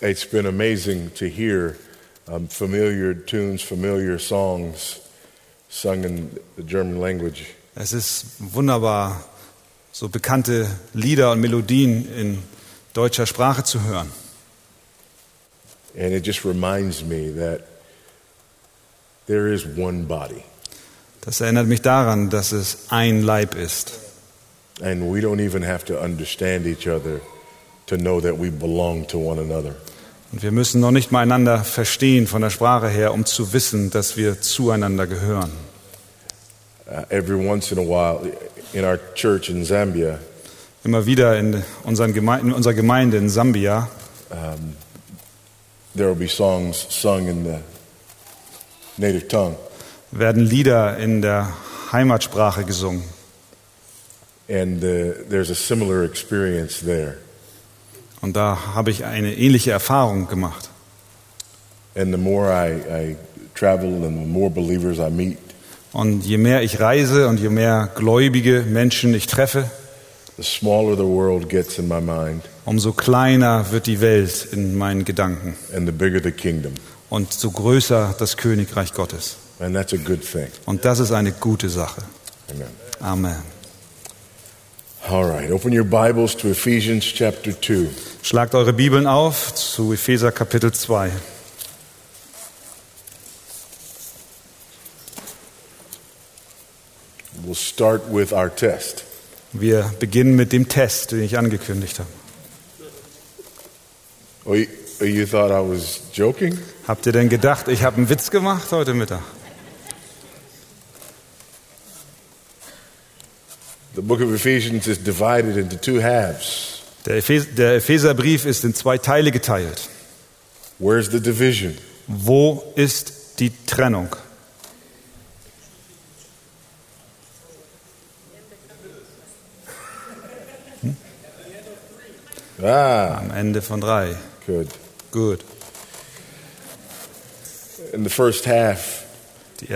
It's been amazing to hear um, familiar tunes, familiar songs sung in the German language. Es ist wunderbar, so bekannte Lieder und Melodien in deutscher Sprache zu hören. And it just reminds me that there is one body. Das erinnert mich daran, dass es ein Leib ist. And we don't even have to understand each other to know that we belong to one another. Und wir müssen noch nicht mal einander verstehen von der Sprache her, um zu wissen, dass wir zueinander gehören. Uh, every once in a while, in our church in Zambia, Immer wieder in, unseren Geme in unserer Gemeinde in Sambia there will be songs sung in the native tongue. werden Lieder in der Heimatsprache gesungen. And uh, there's a similar experience there. Und da habe ich eine ähnliche Erfahrung gemacht. And the more I, I travel and the more believers I meet, Und je mehr ich reise und je mehr gläubige Menschen ich treffe, the smaller the world gets in my mind umso kleiner wird die Welt in meinen Gedanken and the bigger the kingdom. und so größer das Königreich Gottes. And that's a good thing. Und das ist eine gute Sache. Amen. Amen. All right, open your Bibles to Ephesians chapter 2. Schlagt eure Bibeln auf zu Epheser Kapitel 2. We'll start with our test. Wir beginnen mit dem Test, den ich angekündigt habe. Oh, you, you thought I was joking? Habt ihr denn gedacht, ich habe einen Witz gemacht heute Mittag? The book of Ephesians is divided into two halves. Der, Ephes der Epheserbrief ist in zwei Teile geteilt. Where's the division? Wo ist die Trennung? Ah, Am Ende von drei. good. Gut. In the first half,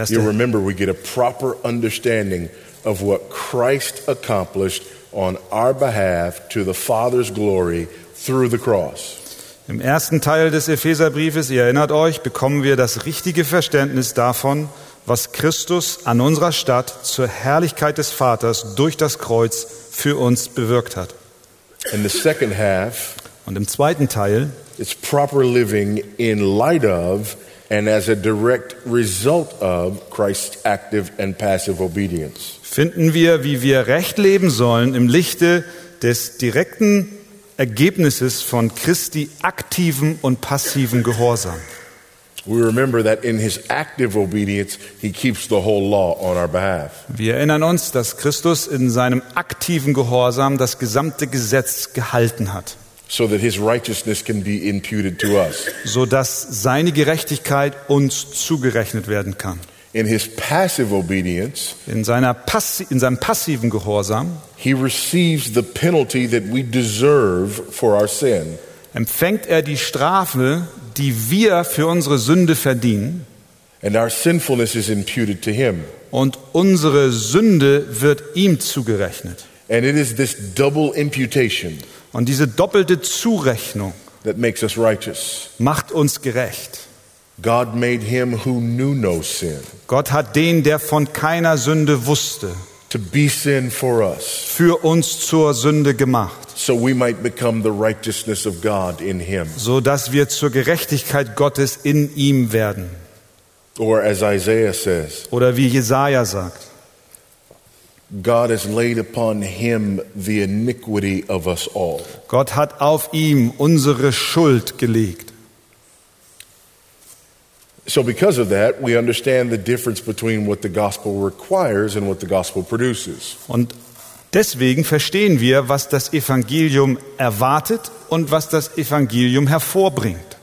you remember we get a proper understanding of what Christ accomplished on our behalf to the Father's glory through the cross. Im ersten Teil des Epheserbriefes, ihr erinnert euch, bekommen wir das richtige Verständnis davon, was Christus an unserer Stadt zur Herrlichkeit des Vaters durch das Kreuz für uns bewirkt hat. In the second half, Und im zweiten Teil it's proper living in light of and as a direct result of Christ's active and passive obedience. finden wir, wie wir recht leben sollen im Lichte des direkten Ergebnisses von Christi aktiven und passiven Gehorsam. We remember that in his active obedience, he keeps the whole law on our behalf. Wir erinnern uns, dass Christus in seinem aktiven Gehorsam das gesamte Gesetz gehalten hat, so that his righteousness can be imputed to us. so dass seine Gerechtigkeit uns zugerechnet werden kann. In his passive obedience, In, seiner Passi in seinem passiven Gehorsam he receives the penalty that we deserve for our sin. empfängt er die Strafe, die wir für unsere Sünde verdienen, And our sinfulness is imputed to him. und unsere Sünde wird ihm zugerechnet. And it is this double imputation Und diese doppelte Zurechnung that makes us righteous. macht uns gerecht. God made him who knew no sin Gott hat den, der von keiner Sünde wusste, to be sin for us, für uns zur Sünde gemacht, so we might become the righteousness of God in him. so dass wir zur Gerechtigkeit Gottes in ihm werden. Or as Isaiah says, Oder wie Jesaja sagt, God has laid upon him the iniquity of us all. Gott hat auf ihm unsere Schuld gelegt. So, because of that, we understand the difference between what the gospel requires and what the gospel produces. Und deswegen verstehen wir, was das Evangelium erwartet und was das Evangelium hervorbringt.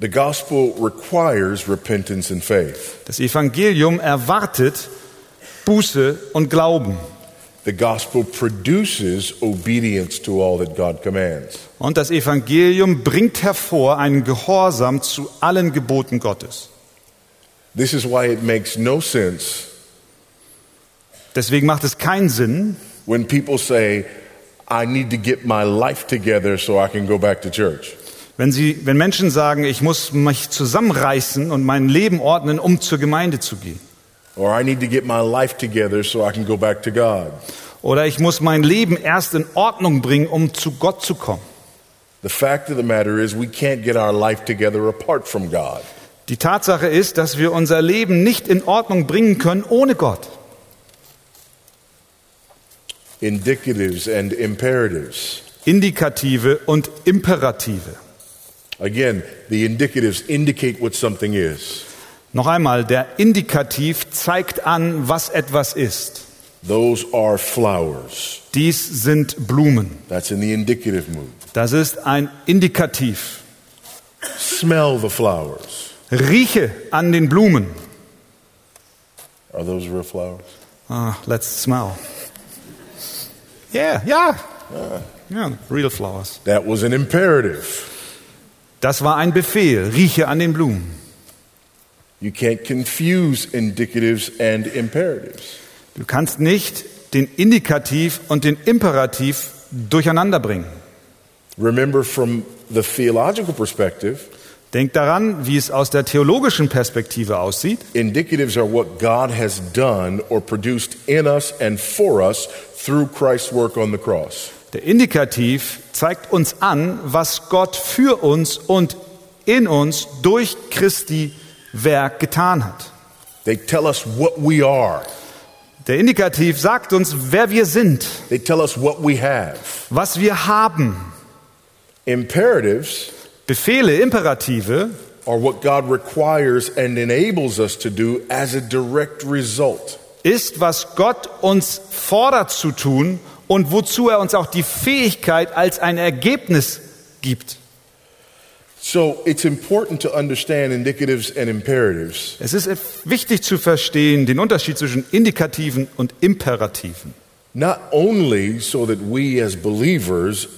The gospel requires repentance and faith. Das Evangelium erwartet Buße und Glauben. The gospel produces obedience to all that God commands. Und das Evangelium bringt hervor einen Gehorsam zu allen Geboten Gottes. This is why it makes no sense Deswegen macht es keinen Sinn, when people say, I need to get my life together so I can go back to church. Wenn, sie, wenn Menschen sagen, ich muss mich zusammenreißen und mein Leben ordnen, um zur Gemeinde zu gehen. Or I need to get my life together so I can go back to God. Oder ich muss mein Leben erst in Ordnung bringen, um zu Gott zu kommen. The fact of the matter is, we can't get our life together apart from God. Die Tatsache ist, dass wir unser Leben nicht in Ordnung bringen können ohne Gott. Indicatives and imperatives. Indikative und Imperative. Again, the indicatives indicate what something is. Noch einmal, der Indikativ zeigt an, was etwas ist. Those are flowers. Dies sind Blumen. That's in the indicative mood. Das ist ein Indikativ. Smell the flowers. Rieche an den Blumen. Are those real flowers? Ah, let's smell. Yeah, ja. Ja, real flowers. That was an imperative. Das war ein Befehl. Rieche an den Blumen. You can't confuse indicatives and imperatives. Du kannst nicht den Indikativ und den Imperativ durcheinander bringen. Remember, from the theological perspective, Denk daran, wie es aus der theologischen Perspektive aussieht. indicatives are what God has done or produced in us and for us through Christ's work on the cross. Der Indikativ zeigt uns an, was Gott für uns und in uns durch Christi Werk getan hat. They tell us what we are, Der Indikativ sagt uns, wer wir sind, they tell us what we have. was wir haben. Imperatives Befehle, Imperative are what God requires and enables us to do as a direct result. ist, was Gott uns fordert zu tun und wozu er uns auch die Fähigkeit als ein Ergebnis gibt. So it's important to understand indicatives and imperatives Es ist wichtig zu verstehen den Unterschied zwischen Indikativen und Imperativen. not only so that we as believers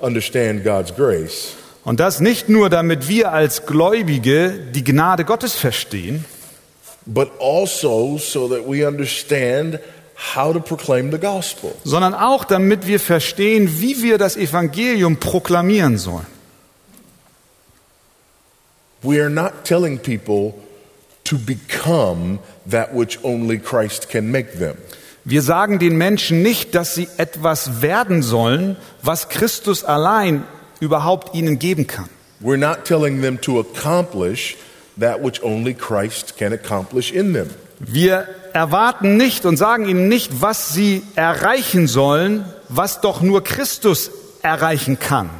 understand God's grace, Und das nicht nur, damit wir als Gläubige die Gnade Gottes verstehen, but also so that we understand how to proclaim the gospel. sondern auch damit wir verstehen, wie wir das Evangelium proklamieren sollen. We are not telling people to become that which only Christ can make them. Wir sagen den Menschen nicht, dass sie etwas werden sollen, was Christus allein überhaupt ihnen geben kann. We're not telling them to accomplish that which only Christ can accomplish in them. Wir erwarten nicht und sagen ihnen nicht, was sie erreichen sollen, was doch nur Christus erreichen kann.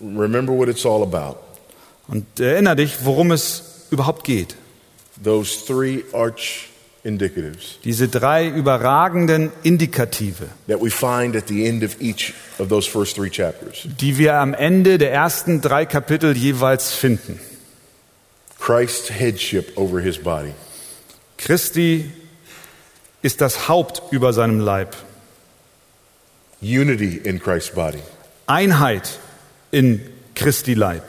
Remember what it's all about. Und erinnere dich, worum es überhaupt geht. Those three arch indicatives Diese drei überragenden Indikative, that we find at the end of each of those first three chapters. die wir am Ende der ersten drei Kapitel jeweils finden. Christ's headship over his body. Christi ist das Haupt über seinem Leib. Unity in Christ's body. Einheit in Christi Leib.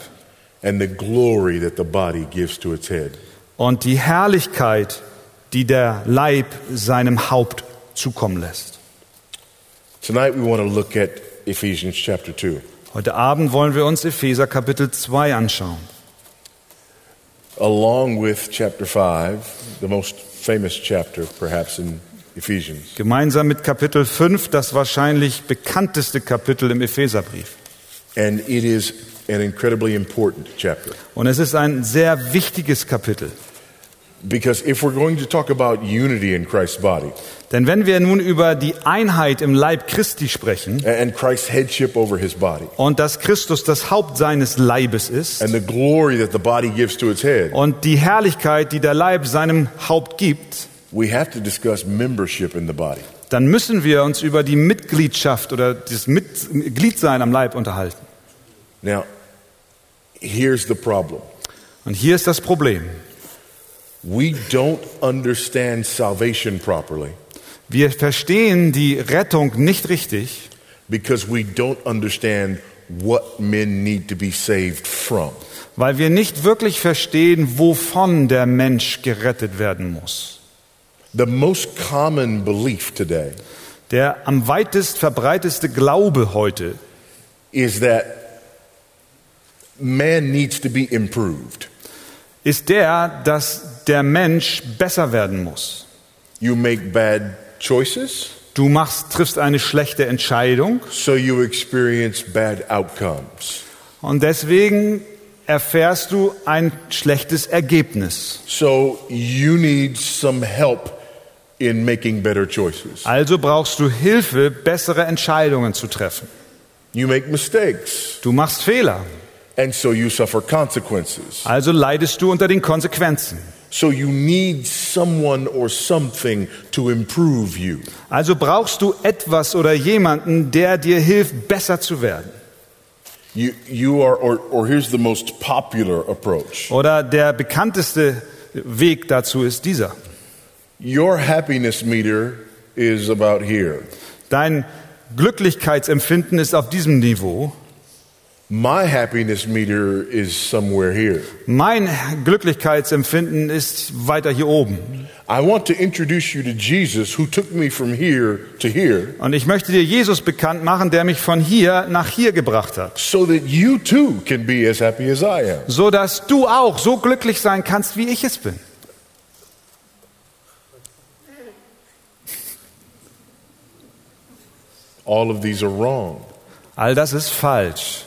And the glory that the body gives to its head. Und die Herrlichkeit, die der Leib seinem Haupt zukommen lässt. Tonight we want to look at Ephesians chapter 2. Heute Abend wollen wir uns Epheser Kapitel 2 anschauen. Along with chapter 5, the most famous chapter perhaps in Ephesians. Gemeinsam mit Kapitel 5, das wahrscheinlich bekannteste Kapitel im Epheserbrief. And it is an incredibly important chapter. Und es ist ein sehr wichtiges Kapitel. Because if we're going to talk about unity in Christ's body Denn wenn wir nun über die Einheit im Leib Christi sprechen and Christ's headship over his body und dass Christus das Haupt seines Leibes ist and the glory that the body gives to its head, und die Herrlichkeit, die der Leib seinem Haupt gibt, we have to discuss membership in the body. dann müssen wir uns über die Mitgliedschaft oder das Mitgliedsein am Leib unterhalten. Now, here's the problem. Und hier ist das Problem. We don't understand salvation properly Wir verstehen die Rettung nicht richtig, because we don't understand what men need to be saved from. weil wir nicht wirklich verstehen, wovon der Mensch gerettet werden muss. The most common belief today Der am weitest verbreiteste Glaube heute is that man needs to be improved. ist der, dass der Mensch besser werden muss. You make bad choices, Du machst, triffst eine schlechte Entscheidung so you experience bad outcomes. und deswegen erfährst du ein schlechtes Ergebnis. So you need some help in making better choices. Also brauchst du Hilfe, bessere Entscheidungen zu treffen. You make mistakes, Du machst Fehler, and so you suffer consequences. also leidest du unter den Konsequenzen. So you need someone or something to improve you. Also brauchst du etwas oder jemanden, der dir hilft, besser zu werden. You, you are, or, or here's the most popular approach. Oder der bekannteste Weg dazu ist dieser. Your happiness meter is about here. Dein Glücklichkeitsempfinden ist auf diesem Niveau. My happiness meter is somewhere here. Mein Glücklichkeitsempfinden ist weiter hier oben. I want to introduce you to Jesus who took me from here to here Und ich möchte dir Jesus bekannt machen, der mich von hier nach hier gebracht hat. so that you too can be as happy as I am. So dass du auch so glücklich sein kannst, wie ich es bin. All of these are wrong. All das ist falsch.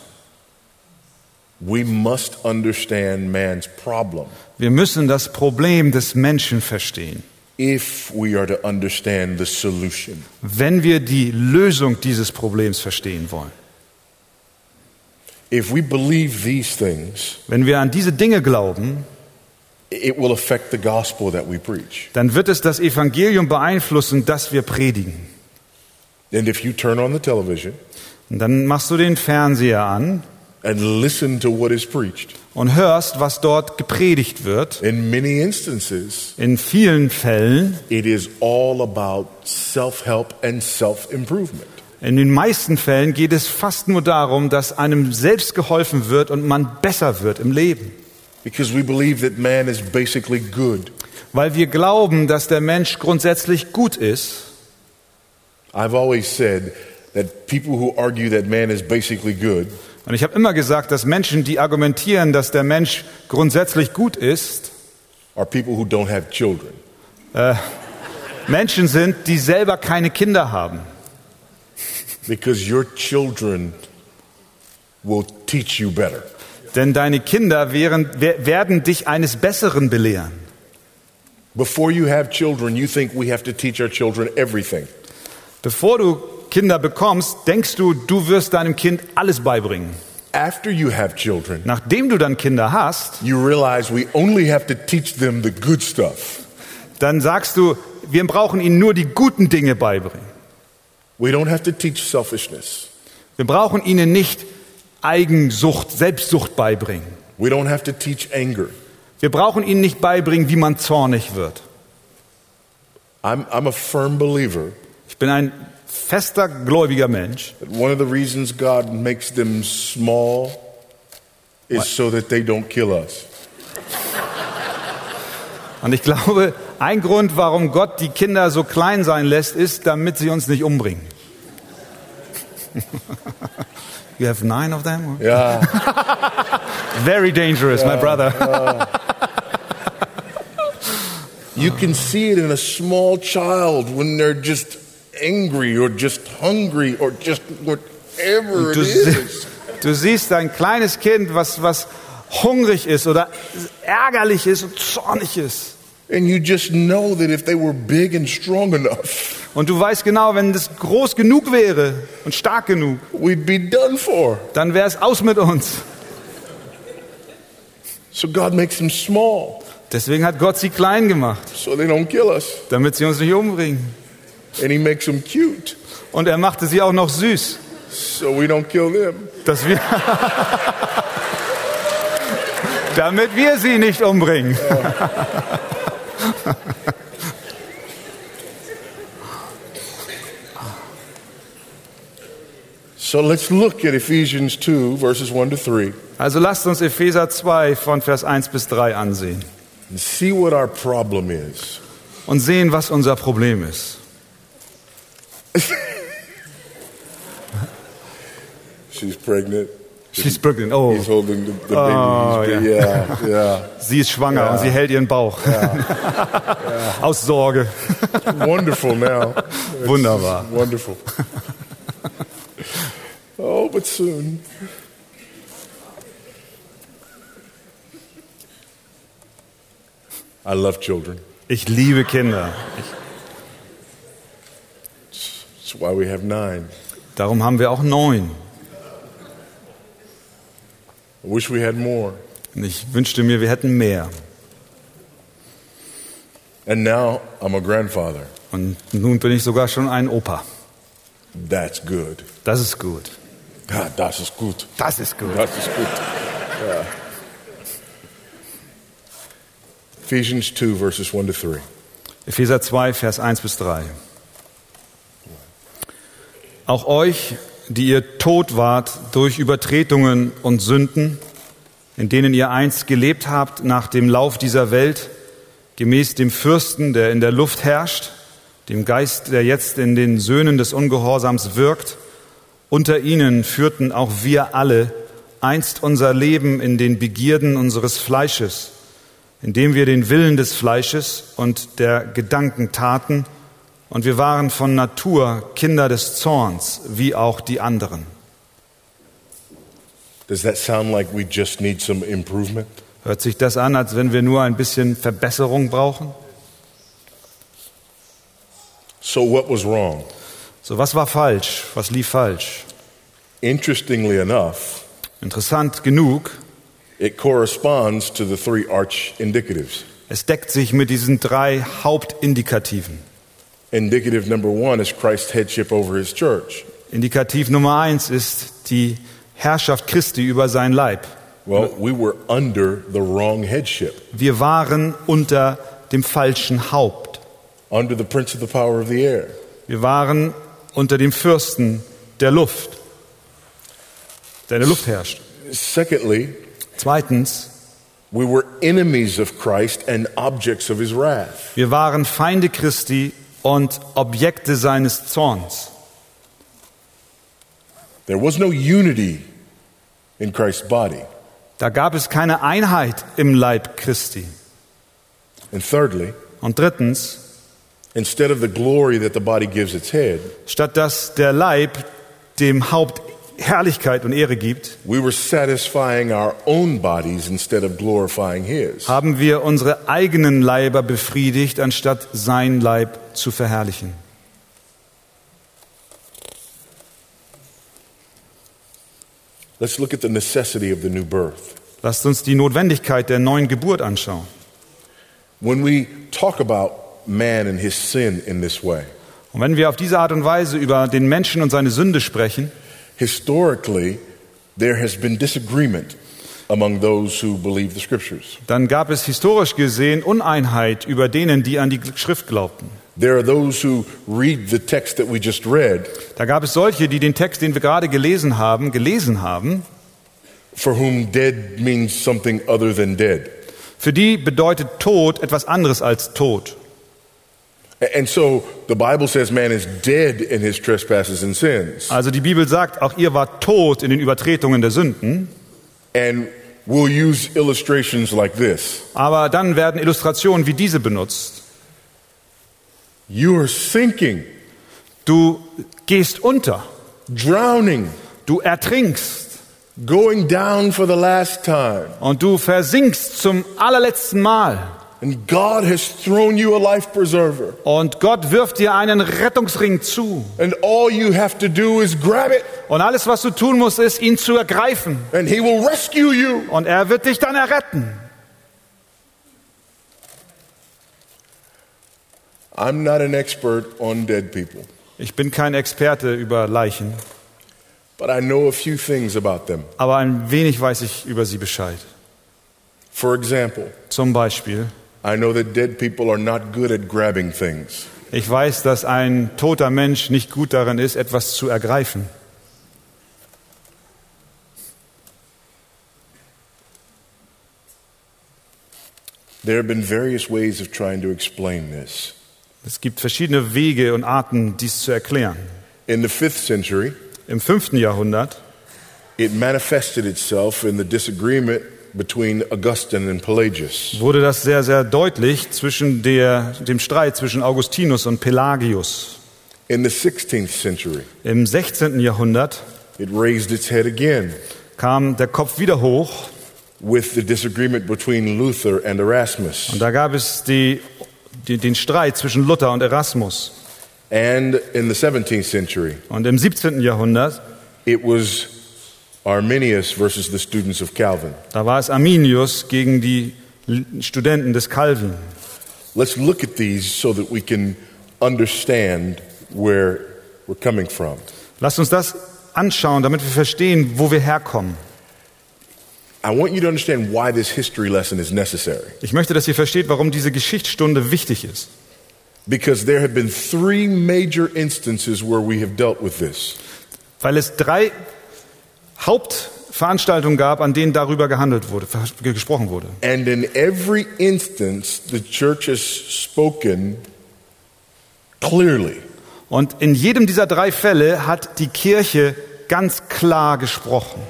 We must understand man's problem Wir müssen das Problem des Menschen verstehen, if we are to understand the solution. wenn wir die Lösung dieses Problems verstehen wollen. If we believe these things, Wenn wir an diese Dinge glauben, it will affect the gospel that we preach. dann wird es das Evangelium beeinflussen, das wir predigen. And if you turn on the television Und dann machst du den Fernseher an and listen to what is preached, und hörst, was dort gepredigt wird. in many instances, In vielen Fällen, it is all about self help and self improvement. in den meisten Fällen geht es fast nur darum, dass einem selbst geholfen wird und man besser wird im Leben. Because we believe that man is basically good. Weil wir glauben, dass der Mensch grundsätzlich gut ist. I've always said that people who argue that man is basically good Und ich habe immer gesagt, dass Menschen, die argumentieren, dass der Mensch grundsätzlich gut ist, are people who don't have children. Menschen sind, die selber keine Kinder haben. Because your children will teach you better. Denn deine Kinder wären, wer- werden dich eines Besseren belehren. Before you have children, you think we have to teach our children everything. Bevor du Kinder bekommst, denkst du, du wirst deinem Kind alles beibringen. After you have children, Nachdem du dann Kinder hast, you realize we only have to teach them the good stuff. dann sagst du, wir brauchen ihnen nur die guten Dinge beibringen. We don't have to teach selfishness. Wir brauchen ihnen nicht Eigensucht, Selbstsucht beibringen. We don't have to teach anger. Wir brauchen ihnen nicht beibringen, wie man zornig wird. I'm, I'm a firm believer Ich bin ein fester gläubiger Mensch. one of the reasons God makes them small is so that they don't kill us. Und ich glaube, ein Grund, warum Gott die Kinder so klein sein lässt, ist, damit sie uns nicht umbringen. You have nine of them? Yeah. Very dangerous, my brother. You can see it in a small child when they're just angry or just hungry or just whatever it Du, is. du siehst ein kleines Kind, was, was hungrig ist oder ärgerlich ist und zornig ist. And you just know that if they were big and strong enough, Und du weißt genau, wenn das groß genug wäre und stark genug, we'd be done for. dann wäre es aus mit uns. So God makes them small Deswegen hat Gott sie klein gemacht, so they don't kill us. damit sie uns nicht umbringen. And He makes them cute Und er machte sie auch noch süß, so we don't kill them. dass wir, damit wir sie nicht umbringen. So let's look at Ephesians 2, verses 1 to 3, Also lasst uns Epheser 2 von Vers 1 bis 3 ansehen and see what our problem is. und sehen, was unser Problem ist. She's pregnant. She's pregnant. Oh, He's holding the, the Oh, baby. Yeah, yeah. sie ist schwanger und sie hält ihren Bauch. Aus Sorge. Wonderful now. It's Wunderbar. Wonderful. Oh, but soon. I love children. Ich liebe Kinder. That's why we have nine. Darum haben wir auch neun. I wish we had more. Und ich wünschte mir, wir hätten mehr. And now I'm a grandfather. Und nun bin ich sogar schon ein Opa. That's good. Das ist gut. God, das ist gut. Das ist gut. Das ist gut. Yeah. Ephesians 2, verses 1 to 3. Epheser 2, Vers 1 bis 3. Auch euch, die ihr tot wart durch Übertretungen und Sünden, in denen ihr einst gelebt habt nach dem Lauf dieser Welt, gemäß dem Fürsten, der in der Luft herrscht, dem Geist, der jetzt in den Söhnen des Ungehorsams wirkt, unter ihnen führten auch wir alle einst unser Leben in den Begierden unseres Fleisches, indem wir den Willen des Fleisches und der Gedanken taten, und wir waren von Natur Kinder des Zorns, wie auch die anderen. Does that sound like we just need some improvement? Hört sich das an, als wenn wir nur ein bisschen Verbesserung brauchen? So, what was wrong? So, was war falsch? Was lief falsch? Interestingly enough, Interessant genug, it corresponds to the three arch indicatives. es deckt sich mit diesen drei Hauptindikativen. Indicative number one is Christ's headship over his church. Indikativ Nummer eins ist die Herrschaft Christi über sein Leib. Well, we were under the wrong headship, Wir waren unter dem falschen Haupt. under the prince of the power of the air. Wir waren unter dem Fürsten der Luft, der in der Luft herrscht. Secondly, Zweitens, we were enemies of Christ and objects of his wrath. wir waren Feinde Christi und Objekte seines Zorns. There was no unity in Christ's body. Da gab es keine Einheit im Leib Christi. And thirdly, Und drittens, instead of the glory that the body gives its head, statt dass der Leib dem Haupt Herrlichkeit und Ehre gibt, we were satisfying our own bodies instead of glorifying his. haben wir unsere eigenen Leiber befriedigt, anstatt sein Leib zu verherrlichen. Let's look at the necessity of the new birth. Lasst uns die Notwendigkeit der neuen Geburt anschauen. When we talk about man and his sin in this way, Und wenn wir auf diese Art und Weise über den Menschen und seine Sünde sprechen, historically, there has been disagreement among those who believe the scriptures. dann gab es historisch gesehen Uneinheit über denen, die an die Schrift glaubten. There are those who read the text that we just read, Da gab es solche, die den Text, den wir gerade gelesen haben, gelesen haben. for whom dead means something other than dead. Für die bedeutet Tod etwas anderes als Tod. And so the Bible says man is dead in his trespasses and sins. Also die Bibel sagt, auch ihr wart tot in den Übertretungen der Sünden. And we'll use illustrations like this Aber dann werden Illustrationen wie diese benutzt. You are sinking, Du gehst unter, drowning, du ertrinkst going down for the last time. und du versinkst zum allerletzten Mal. And God has thrown you a life preserver. Und Gott wirft dir einen Rettungsring zu. And all you have to do is grab it, Und alles, was du tun musst, ist, ihn zu ergreifen. and He will rescue you. Und er wird dich dann erretten. I'm not an expert on dead people, Ich bin kein Experte über Leichen, but I know a few things about them. aber ein wenig weiß ich über sie Bescheid. For example, Zum Beispiel, I know that dead people are not good at grabbing things. ich weiß, dass ein toter Mensch nicht gut darin ist, etwas zu ergreifen. There have been various ways of trying to explain this. Es gibt verschiedene Wege und Arten, dies zu erklären. In the fifth century, Im fünften Jahrhundert it manifested itself in the disagreement between Augustine and Pelagius. wurde das sehr, sehr deutlich zwischen der, dem Streit zwischen Augustinus und Pelagius. In the 16th century, Im 16. Jahrhundert it raised its head again kam der Kopf wieder hoch with the disagreement between Luther and Erasmus. und da gab es die, die, den Streit zwischen Luther und Erasmus. And in the 17th century, Und im 17. Jahrhundert, it was Arminius versus the students of Calvin. da war es Arminius gegen die Studenten des Calvin. Let's look at these so that we can understand where we're coming from. Lasst uns das anschauen, damit wir verstehen, wo wir herkommen. I want you to understand why this history lesson is necessary. Ich möchte, dass ihr versteht, warum diese Geschichtsstunde wichtig ist. Because there have been three major instances where we have dealt with this. Weil es drei Hauptveranstaltungen gab, an denen darüber gehandelt wurde, gesprochen wurde. And in every instance, the church has spoken clearly. Und in jedem dieser drei Fälle hat die Kirche ganz klar gesprochen.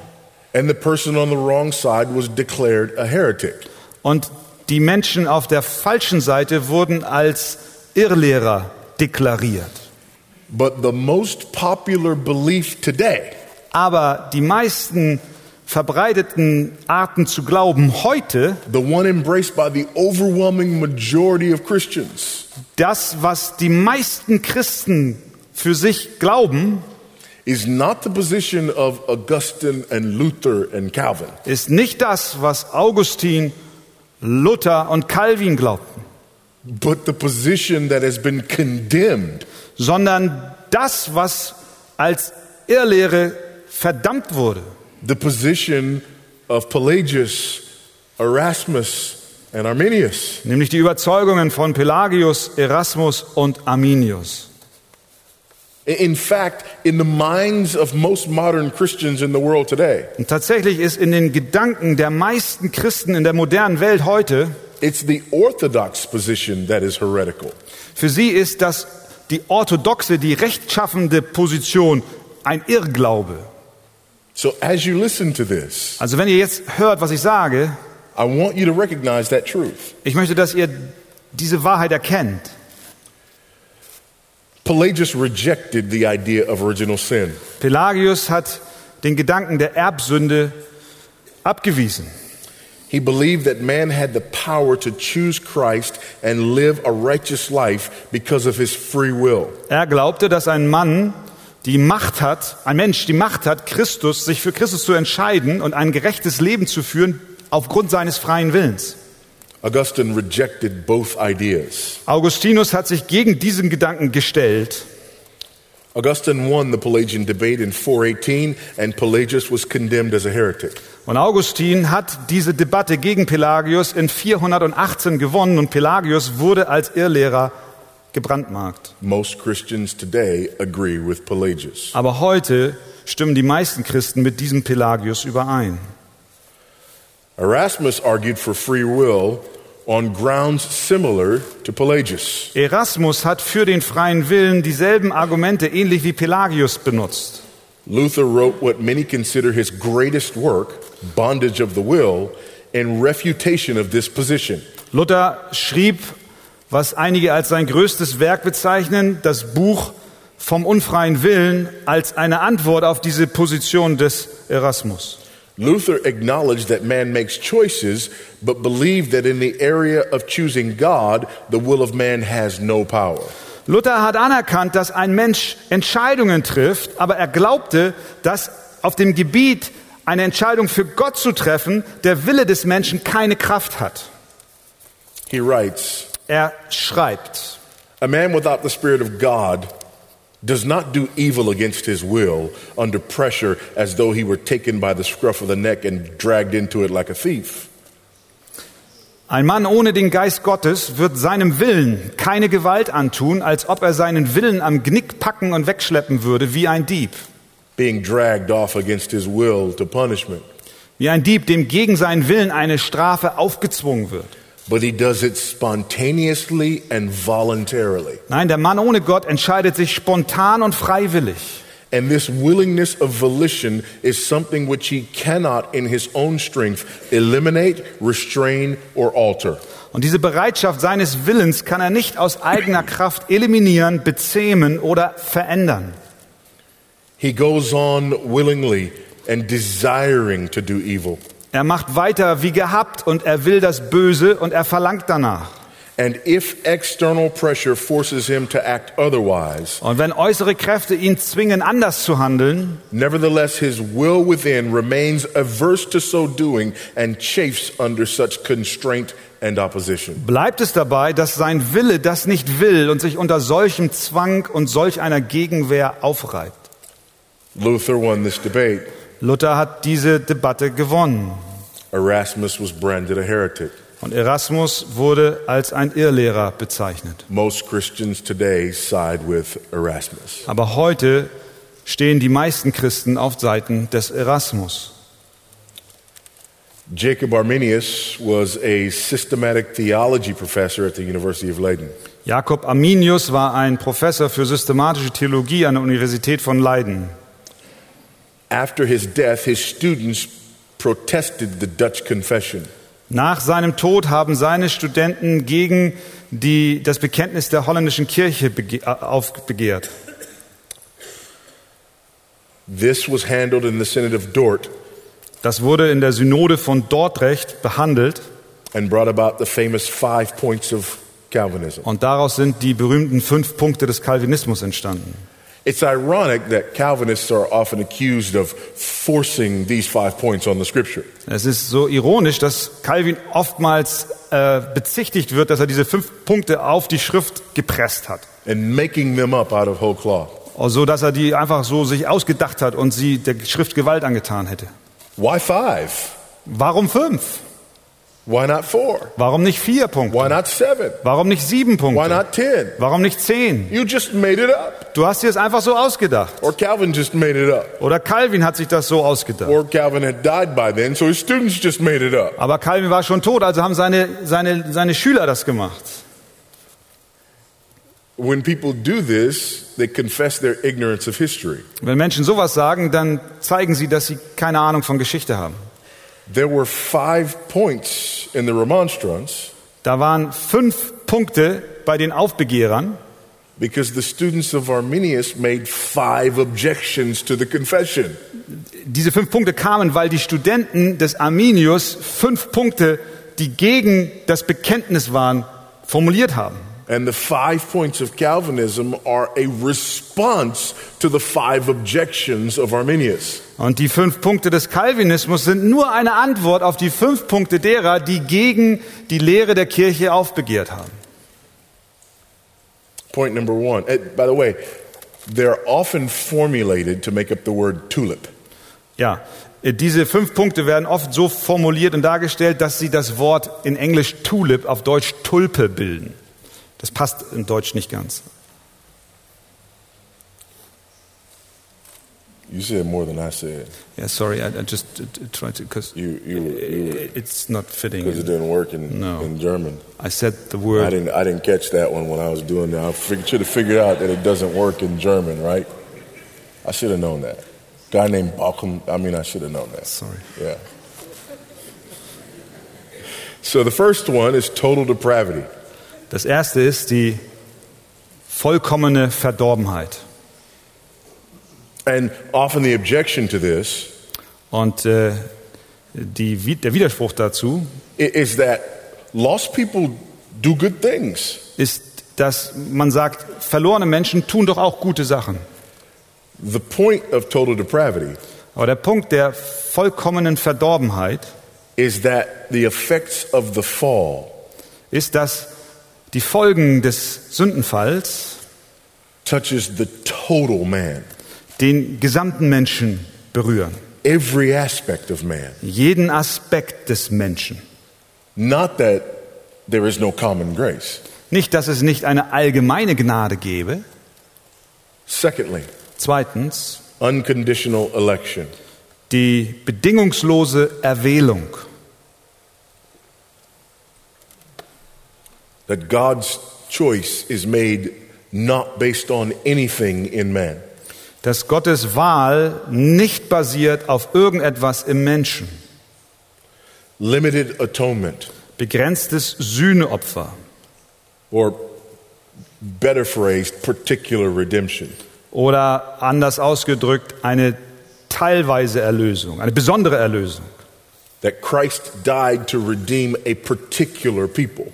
And the person on the wrong side was declared a heretic. Und die Menschen auf der falschen Seite wurden als Irrlehrer deklariert. But the most popular belief today Aber die meisten verbreiteten Arten zu glauben heute, the one embraced by the overwhelming majority of Christians. das, was die meisten Christen für sich glauben, is not the position of Augustine and Luther and Calvin. ist nicht das, was Augustin, Luther und Calvin glaubten, but the position that has been condemned. Sondern das, was als Irrlehre verdammt wurde. the position of Pelagius, Erasmus, and Arminius. Nämlich die Überzeugungen von Pelagius, Erasmus und Arminius. In fact, in the minds of most modern Christians in the world today, Und tatsächlich ist in den Gedanken der meisten Christen in der modernen Welt heute, it's the orthodox position that is heretical. für sie ist das die orthodoxe, die rechtschaffende Position ein Irrglaube. So as you listen to this, Also wenn ihr jetzt hört, was ich sage, I want you to recognize that truth. ich möchte, dass ihr diese Wahrheit erkennt. Pelagius rejected the idea of original sin. Pelagius hat den Gedanken der Erbsünde abgewiesen. He believed that man had the power to choose Christ and live a righteous life because of his free will. Er glaubte, dass ein Mann die Macht hat, ein Mensch die Macht hat, Christus, sich für Christus zu entscheiden und ein gerechtes Leben zu führen aufgrund seines freien Willens. Augustine rejected both ideas. Augustinus hat sich gegen diesen Gedanken gestellt. Augustine won the Pelagian debate in 418, and Pelagius was condemned as a heretic. Und Augustin hat diese Debatte gegen Pelagius in 418 gewonnen und Pelagius wurde als Irrlehrer gebrandmarkt. Most Christians today agree with Pelagius. Aber heute stimmen die meisten Christen mit diesem Pelagius überein. Erasmus argued for free will on grounds similar to Pelagius. Erasmus hat für den freien Willen dieselben Argumente ähnlich wie Pelagius benutzt. Luther wrote what many consider his greatest work, Bondage of the Will, in refutation of this position. Luther schrieb, was einige als sein größtes Werk bezeichnen, das Buch vom unfreien Willen als eine Antwort auf diese Position des Erasmus. Luther acknowledged that man makes choices, but believed that in the area of choosing God, the will of man has no power. Luther hat anerkannt, dass ein Mensch Entscheidungen trifft, aber er glaubte, dass auf dem Gebiet eine Entscheidung für Gott zu treffen, der Wille des Menschen keine Kraft hat. He writes, Er schreibt, A man without the Spirit of God does not do evil against his will under pressure as though he were taken by the scruff of the neck and dragged into it like a thief. ein Mann ohne den Geist Gottes wird seinem Willen keine Gewalt antun, als ob er seinen Willen am Gnick packen und wegschleppen würde wie ein Dieb. being dragged off against his will to punishment. Wie ein Dieb, dem gegen seinen Willen eine Strafe aufgezwungen wird. But he does it spontaneously and voluntarily. Nein, der Mann ohne Gott entscheidet sich spontan und freiwillig. And this willingness of volition is something which he cannot, in his own strength, eliminate, restrain, or alter. Und diese Bereitschaft seines Willens kann er nicht aus eigener Kraft eliminieren, bezähmen oder verändern. He goes on willingly and desiring to do evil. Er macht weiter wie gehabt und er will das Böse und er verlangt danach. And if external pressure forces him to act otherwise, Und wenn äußere Kräfte ihn zwingen, anders zu handeln, nevertheless his will within remains averse to so doing and chafes under such constraint and opposition. bleibt es dabei, dass sein Wille das nicht will und sich unter solchem Zwang und solch einer Gegenwehr aufreibt. Luther won this debate. Luther hat diese Debatte gewonnen. Erasmus was branded a heretic. Und Erasmus wurde als ein Irrlehrer bezeichnet. Most Christians today side with Erasmus. Aber heute stehen die meisten Christen auf Seiten des Erasmus. Jacob Arminius was a systematic theology professor at the University of Leiden. Jakob Arminius war ein Professor für systematische Theologie an der Universität von Leiden. After his death, his students protested the Dutch confession. Nach seinem Tod haben seine Studenten gegen die, das Bekenntnis der holländischen Kirche äh, aufbegehrt. This was handled in the Synod of Dort Das wurde in der Synode von Dordrecht behandelt and brought about the famous five points of Calvinism. und daraus sind die berühmten fünf Punkte des Calvinismus entstanden. It's ironic that Calvinists are often accused of forcing these five points on the scripture. Es ist so ironisch, dass Calvin oftmals äh, bezichtigt wird, dass er diese fünf Punkte auf die Schrift gepresst hat. and making them up out of whole cloth. So dass er die einfach so sich ausgedacht hat und sie der Schrift Gewalt angetan hätte. Why five? Warum fünf? Why not four? Warum nicht vier Punkte? Why not seven? Warum nicht sieben Why Punkte? not ten? Warum nicht zehn? You just made it up. Du hast dir es einfach so ausgedacht. Or Calvin just made it up. Oder Calvin hat sich das so ausgedacht. Or Calvin had died by then, so his students just made it up. Aber Calvin war schon tot, also haben seine, seine, seine Schüler das gemacht. When people do this, they confess their ignorance of history. Wenn Menschen sowas sagen, dann zeigen sie, dass sie keine Ahnung von Geschichte haben. There were five points in the Remonstrance Da waren fünf Punkte bei den Aufbegehrern, because the students of Arminius made five objections to the confession. Diese fünf Punkte kamen, weil die Studenten des Arminius fünf Punkte, die gegen das Bekenntnis waren, formuliert haben. And the five points of Calvinism are a response to the five objections of Arminius. Und die fünf Punkte des Calvinismus sind nur eine Antwort auf die fünf Punkte derer, die gegen die Lehre der Kirche aufbegehrt haben. Point number one. Eh, by the way, they're often formulated to make up the word tulip. Ja, äh, diese fünf Punkte werden oft so formuliert und dargestellt, dass sie das Wort in Englisch Tulip auf Deutsch Tulpe bilden. Das passt in Deutsch nicht ganz. You said more than I said. Yeah, sorry, I, I just tried to because You, you, you it's not fitting. because it didn't work in, No. in German. I said the word. I didn't, I didn't catch that one when I was doing that. I figured, should have figured out that it doesn't work in German, right? I should have known that. Guy named Balkum, I mean, I should have known that. Sorry. Yeah. So the first one is total depravity. Das erste ist die vollkommene Verdorbenheit. And often the objection to this Und äh, die, der Widerspruch dazu is that lost people do good things. ist, dass man sagt, verlorene Menschen tun doch auch gute Sachen. The point of total depravity Aber der Punkt der vollkommenen Verdorbenheit is that the effects of the fall ist, dass die Folgen des Sündenfalls touches the total man, den gesamten Menschen berühren. every aspect of man. Jeden Aspekt des Menschen. Not that there is no common grace. Nicht, dass es nicht eine allgemeine Gnade gäbe. Secondly, Zweitens, unconditional election. die bedingungslose Erwählung. That God's choice is made not based on anything in man. dass Gottes Wahl nicht basiert auf irgendetwas im Menschen. Limited atonement, Begrenztes Sühneopfer or better phrased, particular redemption. oder anders ausgedrückt eine teilweise Erlösung, eine besondere Erlösung. That Christ died to redeem a particular people.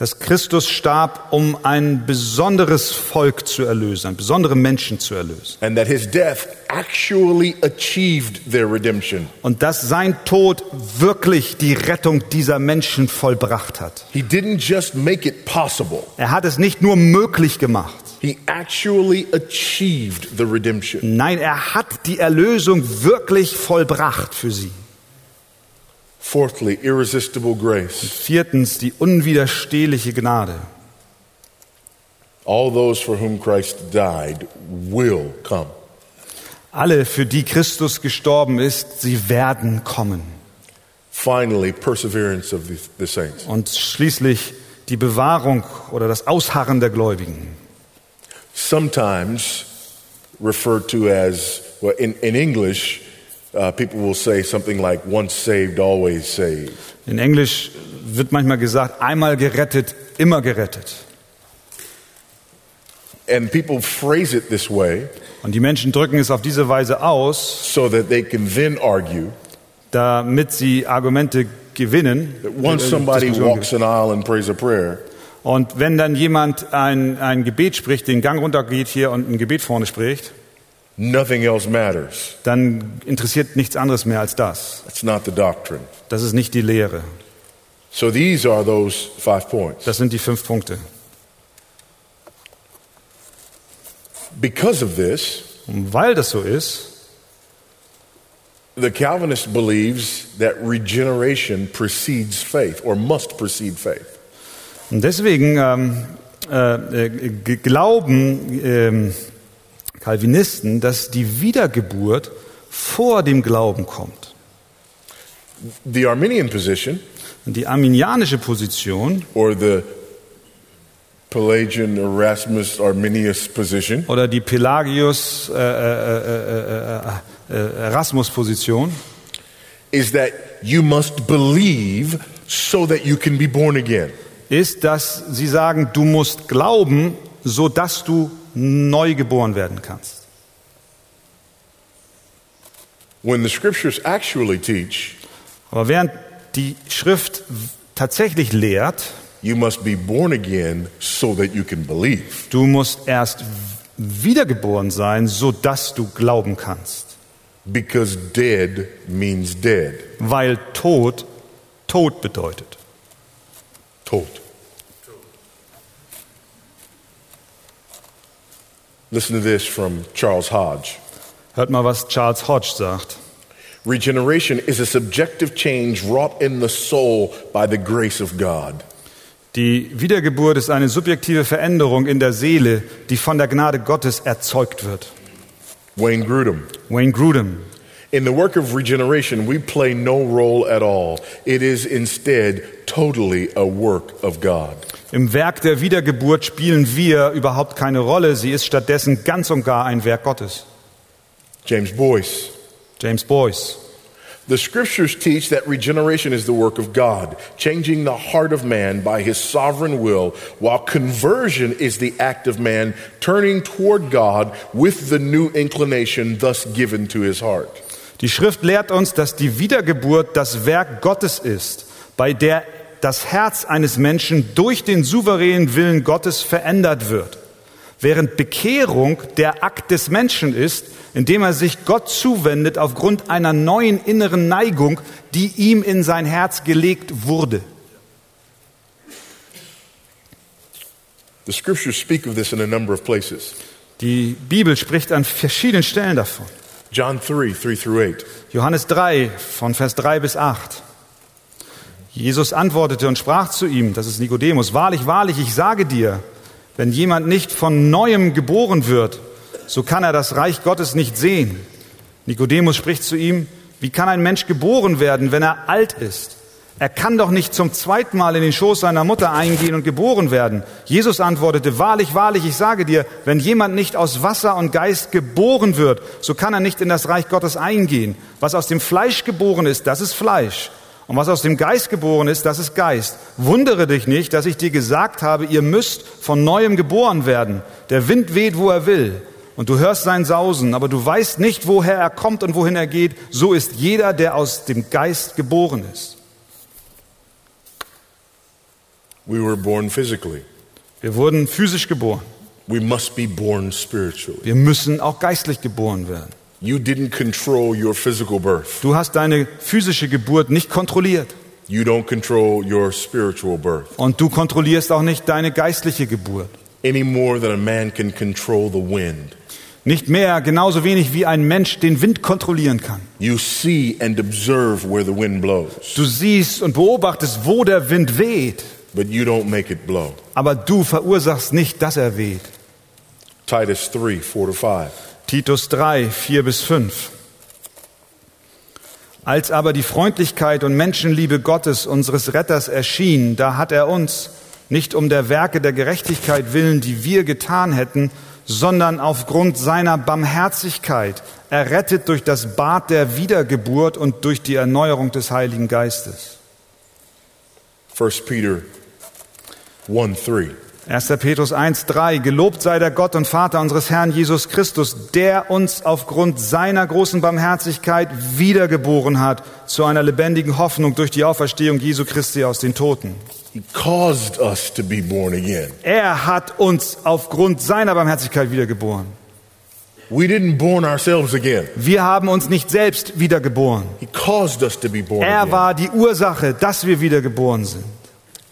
Dass Christus starb, um ein besonderes Volk zu erlösen, einen besonderen Menschen zu erlösen. And that his death actually achieved their redemption. Und dass sein Tod wirklich die Rettung dieser Menschen vollbracht hat. He didn't just make it possible, Er hat es nicht nur möglich gemacht. he actually achieved the redemption. Nein, er hat die Erlösung wirklich vollbracht für sie. Fourthly, irresistible grace. Viertens, die unwiderstehliche Gnade. All those for whom Christ died will come. Alle, für die Christus gestorben ist, sie werden kommen. Finally, perseverance of the, the saints. Und schließlich die Bewahrung oder das Ausharren der Gläubigen. Sometimes referred to as, well, in, in English, uh, people will say something like, once saved, always saved. In Englisch wird manchmal gesagt, einmal gerettet, immer gerettet. And people phrase it this way Und die Menschen drücken es auf diese Weise aus, so that they can then argue damit sie Argumente gewinnen. that once Äh, somebody walks an aisle and prays a prayer, Und wenn dann jemand ein, ein Gebet spricht, den Gang runtergeht hier und ein Gebet vorne spricht, nothing else matters. dann interessiert nichts anderes mehr als das. That's not the doctrine. Das ist nicht die Lehre. So these are those five points. Das sind die fünf Punkte. Because of this, Und weil das so ist, the Calvinist believes that regeneration precedes faith or must precede faith. und deswegen ähm, äh, äh, glauben ähm, Calvinisten, dass die Wiedergeburt vor dem Glauben kommt. The Arminian position, die arminianische Position or the Pelagian Erasmus Arminius position, oder die Pelagius äh, äh, äh, äh, äh, Erasmus-Position is that you must believe so that you can be born again. ist, dass sie sagen, du musst glauben, so dass du neu geboren werden kannst. When the scriptures actually teach, Aber während die Schrift tatsächlich lehrt, you must be born again so that you can believe. du musst erst wiedergeboren sein, so dass du glauben kannst, Because dead means dead. weil Tod Tod bedeutet. Tot. Listen to this from Charles Hodge. Hört mal, was Charles Hodge sagt. Regeneration is a subjective change wrought in the soul by the grace of God. Die Wiedergeburt ist eine subjektive Veränderung in der Seele, die von der Gnade Gottes erzeugt wird. Wayne Grudem. Wayne Grudem. In the work of regeneration, we play no role at all. It is instead totally a work of God. Im Werk der Wiedergeburt spielen wir überhaupt keine Rolle. Sie ist stattdessen ganz und gar ein Werk Gottes. James Boyce. James Boyce. The scriptures teach that regeneration is the work of God, changing the heart of man by his sovereign will, while conversion is the act of man turning toward God with the new inclination thus given to his heart. Die Schrift lehrt uns, dass die Wiedergeburt das Werk Gottes ist, bei der das Herz eines Menschen durch den souveränen Willen Gottes verändert wird, während Bekehrung der Akt des Menschen ist, indem er sich Gott zuwendet aufgrund einer neuen inneren Neigung, die ihm in sein Herz gelegt wurde. The scriptures speak of this in a number of places. Die Bibel spricht an verschiedenen Stellen davon. John 3, 3 through 8. Johannes 3 von Vers 3 bis 8. Jesus antwortete und sprach zu ihm, das ist Nikodemus, wahrlich, wahrlich, ich sage dir, wenn jemand nicht von neuem geboren wird, so kann er das Reich Gottes nicht sehen. Nikodemus spricht zu ihm, wie kann ein Mensch geboren werden, wenn er alt ist? Er kann doch nicht zum zweiten Mal in den Schoß seiner Mutter eingehen und geboren werden. Jesus antwortete, wahrlich, wahrlich, ich sage dir, wenn jemand nicht aus Wasser und Geist geboren wird, so kann er nicht in das Reich Gottes eingehen. Was aus dem Fleisch geboren ist, das ist Fleisch. Und was aus dem Geist geboren ist, das ist Geist. Wundere dich nicht, dass ich dir gesagt habe, ihr müsst von neuem geboren werden. Der Wind weht, wo er will. Und du hörst sein Sausen, aber du weißt nicht, woher er kommt und wohin er geht. So ist jeder, der aus dem Geist geboren ist. We were born physically. Wir wurden physisch geboren. We must be born spiritually. Wir müssen auch geistlich geboren werden. You didn't control your physical birth. Du hast deine physische Geburt nicht kontrolliert. You don't control your spiritual birth Und du kontrollierst auch nicht deine geistliche Geburt. any more than a man can control the wind. Nicht mehr, genauso wenig wie ein Mensch den Wind kontrollieren kann. You see and observe where the wind blows, Du siehst und beobachtest, wo der Wind weht, but you don't make it blow. aber du verursachst nicht, dass er weht. Titus 3 4 to 5. Titus 3, 4 bis 5. Als aber die Freundlichkeit und Menschenliebe Gottes, unseres Retters, erschien, da hat er uns, nicht um der Werke der Gerechtigkeit willen, die wir getan hätten, sondern aufgrund seiner Barmherzigkeit, errettet durch das Bad der Wiedergeburt und durch die Erneuerung des Heiligen Geistes. 1 Peter 1 3. 1. Petrus 1, 3. Gelobt sei der Gott und Vater unseres Herrn Jesus Christus, der uns aufgrund seiner großen Barmherzigkeit wiedergeboren hat zu einer lebendigen Hoffnung durch die Auferstehung Jesu Christi aus den Toten. He caused us to be born again. Er hat uns aufgrund seiner Barmherzigkeit wiedergeboren. We didn't born ourselves again. Wir haben uns nicht selbst wiedergeboren. He caused us to be born Er again. war die Ursache, dass wir wiedergeboren sind.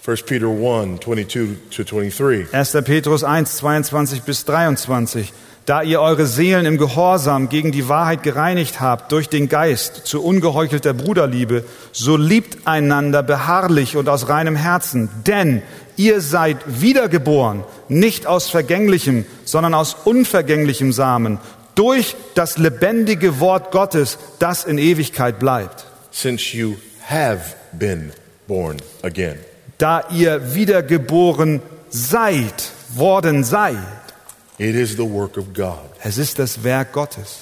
1 Peter 1 22 to 23. 1. Petrus 1, 22 bis 23. Da ihr eure Seelen im Gehorsam gegen die Wahrheit gereinigt habt durch den Geist zu ungeheuchelter Bruderliebe, so liebt einander beharrlich und aus reinem Herzen, denn ihr seid wiedergeboren, nicht aus vergänglichem, sondern aus unvergänglichem Samen, durch das lebendige Wort Gottes, das in Ewigkeit bleibt. Since you have been born again. Da ihr wiedergeboren seid, worden seid. It is the work of God. Es ist das Werk Gottes.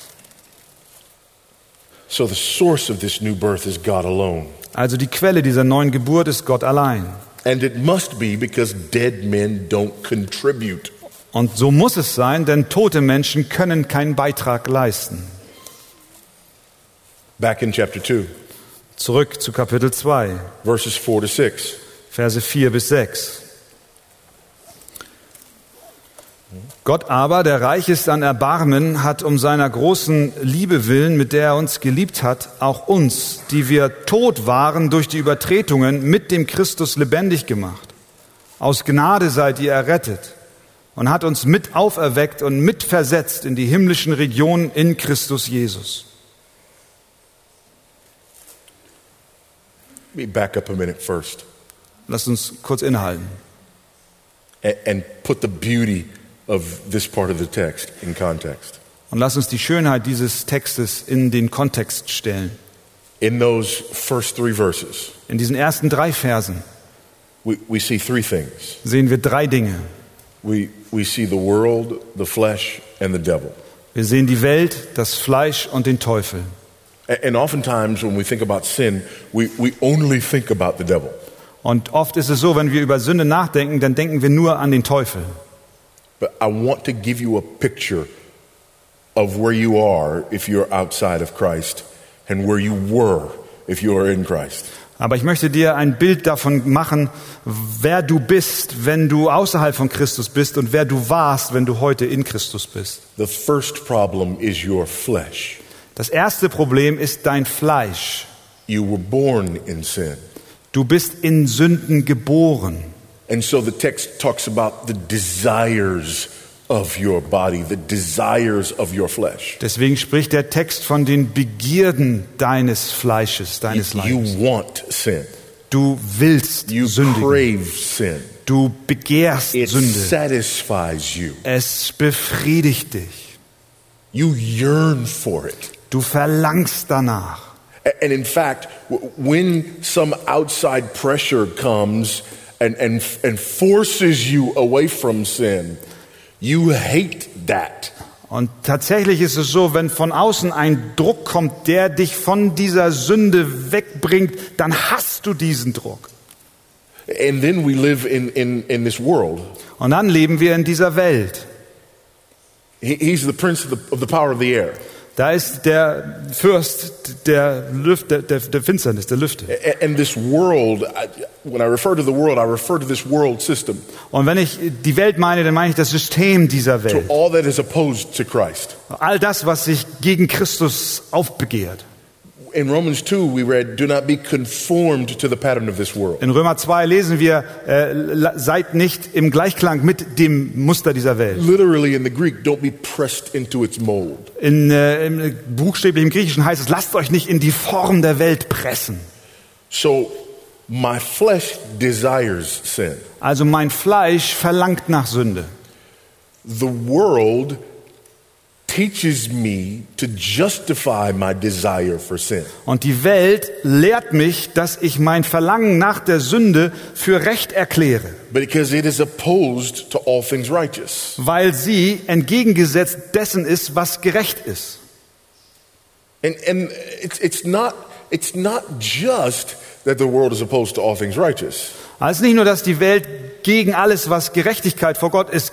So the source of this new birth is God alone. Also die Quelle dieser neuen Geburt ist Gott allein. And it must be because dead men don't contribute. Und so muss es sein, denn tote Menschen können keinen Beitrag leisten. Back in chapter 2, Zurück zu Kapitel 2, verses 4 to 6. Verse 4 bis 6. Gott aber, der reich ist an Erbarmen, hat um seiner großen Liebe willen, mit der er uns geliebt hat, auch uns, die wir tot waren durch die Übertretungen, mit dem Christus lebendig gemacht. Aus Gnade seid ihr errettet und hat uns mit auferweckt und mit versetzt in die himmlischen Regionen in Christus Jesus. Let me back up a minute first Lasst uns kurz innehalten and, put the beauty of this part of the text in context. und lasst uns die Schönheit dieses Textes in den Kontext stellen. In those first three verses, In diesen ersten drei Versen we, we see three things sehen wir drei Dinge. we, we see the world, the flesh, and the devil. Wir sehen die Welt, das Fleisch und den Teufel. And oftentimes, when we think about sin, we, we only think about the devil. Und oft ist es so, wenn wir über Sünde nachdenken, dann denken wir nur an den Teufel. But I want to give you a picture of where you are if you're outside of Christ and where you were if you are in Christ. Aber ich möchte dir ein Bild davon machen, wer du bist, wenn du außerhalb von Christus bist und wer du warst, wenn du heute in Christus bist. The first problem is your flesh. Das erste Problem ist dein Fleisch. You were born in sin. Du bist in Sünden geboren. And so the text talks about the desires of your body, the desires of your flesh. Deswegen spricht der Text von den Begierden deines Fleisches, You, deines you Leibes. want sin. Du willst You sündigen. crave sin. Du begehrst It Sünde. satisfies you. Es befriedigt dich. You yearn for it. Du verlangst danach. And in fact, when some outside pressure comes and, and, and forces you away from sin, you hate that. Und tatsächlich ist es so, wenn von außen ein Druck kommt, der dich von dieser Sünde wegbringt, dann hast du diesen Druck. And then we live in, in, in this world. Und dann leben wir in dieser Welt. He, he's the prince of the, of the power of the air. Da ist der Fürst der, Lüft, der, der, der Finsternis, der Lüfte. A- And this world, I, when I refer to the world, I refer to this world system, Und wenn ich die Welt meine, dann meine ich das System dieser Welt. all that is opposed to Christ. All das, was sich gegen Christus aufbegehrt. In Romans 2, we read, Do not be conformed to the pattern of this world. In Römer 2 lesen wir, äh, seid nicht im Gleichklang mit dem Muster dieser Welt. Literally in the Greek, don't be pressed into its mold. In, äh, im, buchstäblich im Griechischen heißt es, lasst euch nicht in die Form der Welt pressen. So, my flesh desires sin. Also mein Fleisch verlangt nach Sünde. The world teaches me to justify my desire for sin. Und die Welt lehrt mich, dass ich mein Verlangen nach der Sünde für Recht erkläre, Because it is opposed to all things righteous. weil sie entgegengesetzt dessen ist, was gerecht ist. And, and it's, it's, not, it's not just that the world is opposed to all things righteous. Also nicht nur, dass die Welt gegen alles, was Gerechtigkeit vor Gott ist,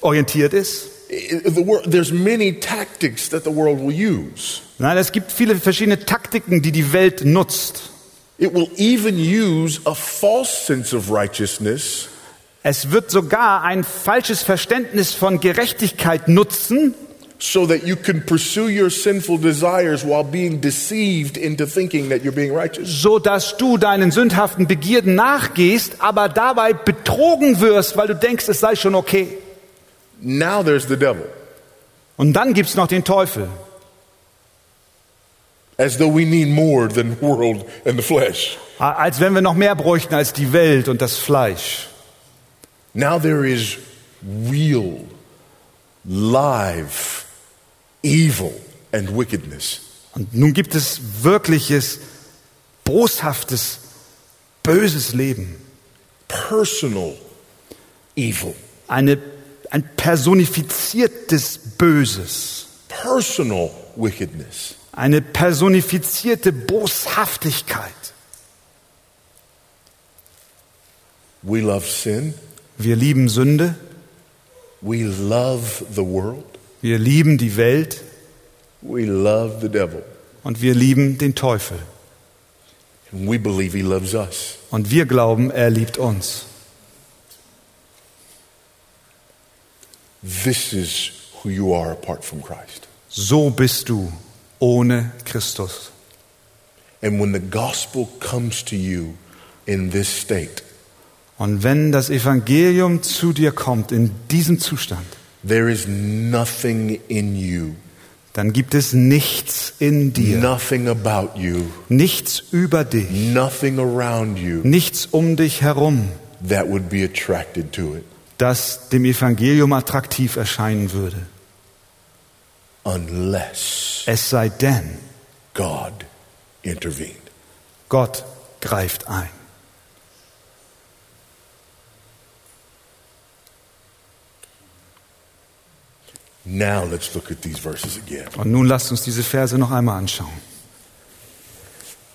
orientiert ist. The wor- there's many tactics that the world will use. Nein, es gibt viele verschiedene Taktiken, die die Welt nutzt. It will even use a false sense of righteousness Es wird sogar ein falsches Verständnis von Gerechtigkeit nutzen, so that you can pursue your sinful desires while being deceived into thinking that you're being righteous. so dass du deinen sündhaften Begierden nachgehst, aber dabei betrogen wirst, weil du denkst, es sei schon okay. Now there's the devil. Und dann gibt's noch den Teufel. As though we need more than world and the flesh. Als wenn wir noch mehr bräuchten als die Welt und das Fleisch. Now there is real, live evil and wickedness. Und nun gibt es wirkliches, boshaftes, böses Leben. Personal evil. Eine, ein personifiziertes Böses. Personal wickedness. Eine personifizierte Boshaftigkeit. We love sin. Wir lieben Sünde. We love the world. Wir lieben die Welt. We love the devil. Und wir lieben den Teufel. And we believe he loves us. Und wir glauben, er liebt uns. This is who you are apart from Christ. So bist du ohne Christus. And when the gospel comes to you in this state, Und wenn das Evangelium zu dir kommt in diesem Zustand, there is nothing in you, dann gibt es nichts in dir, nothing about you, nichts über dich, nothing around you nichts um dich herum, that would be attracted to it das dem Evangelium attraktiv erscheinen würde. unless Es sei denn, God intervened. Gott greift ein. Now let's look at these verses again. Und nun lasst uns diese Verse noch einmal anschauen.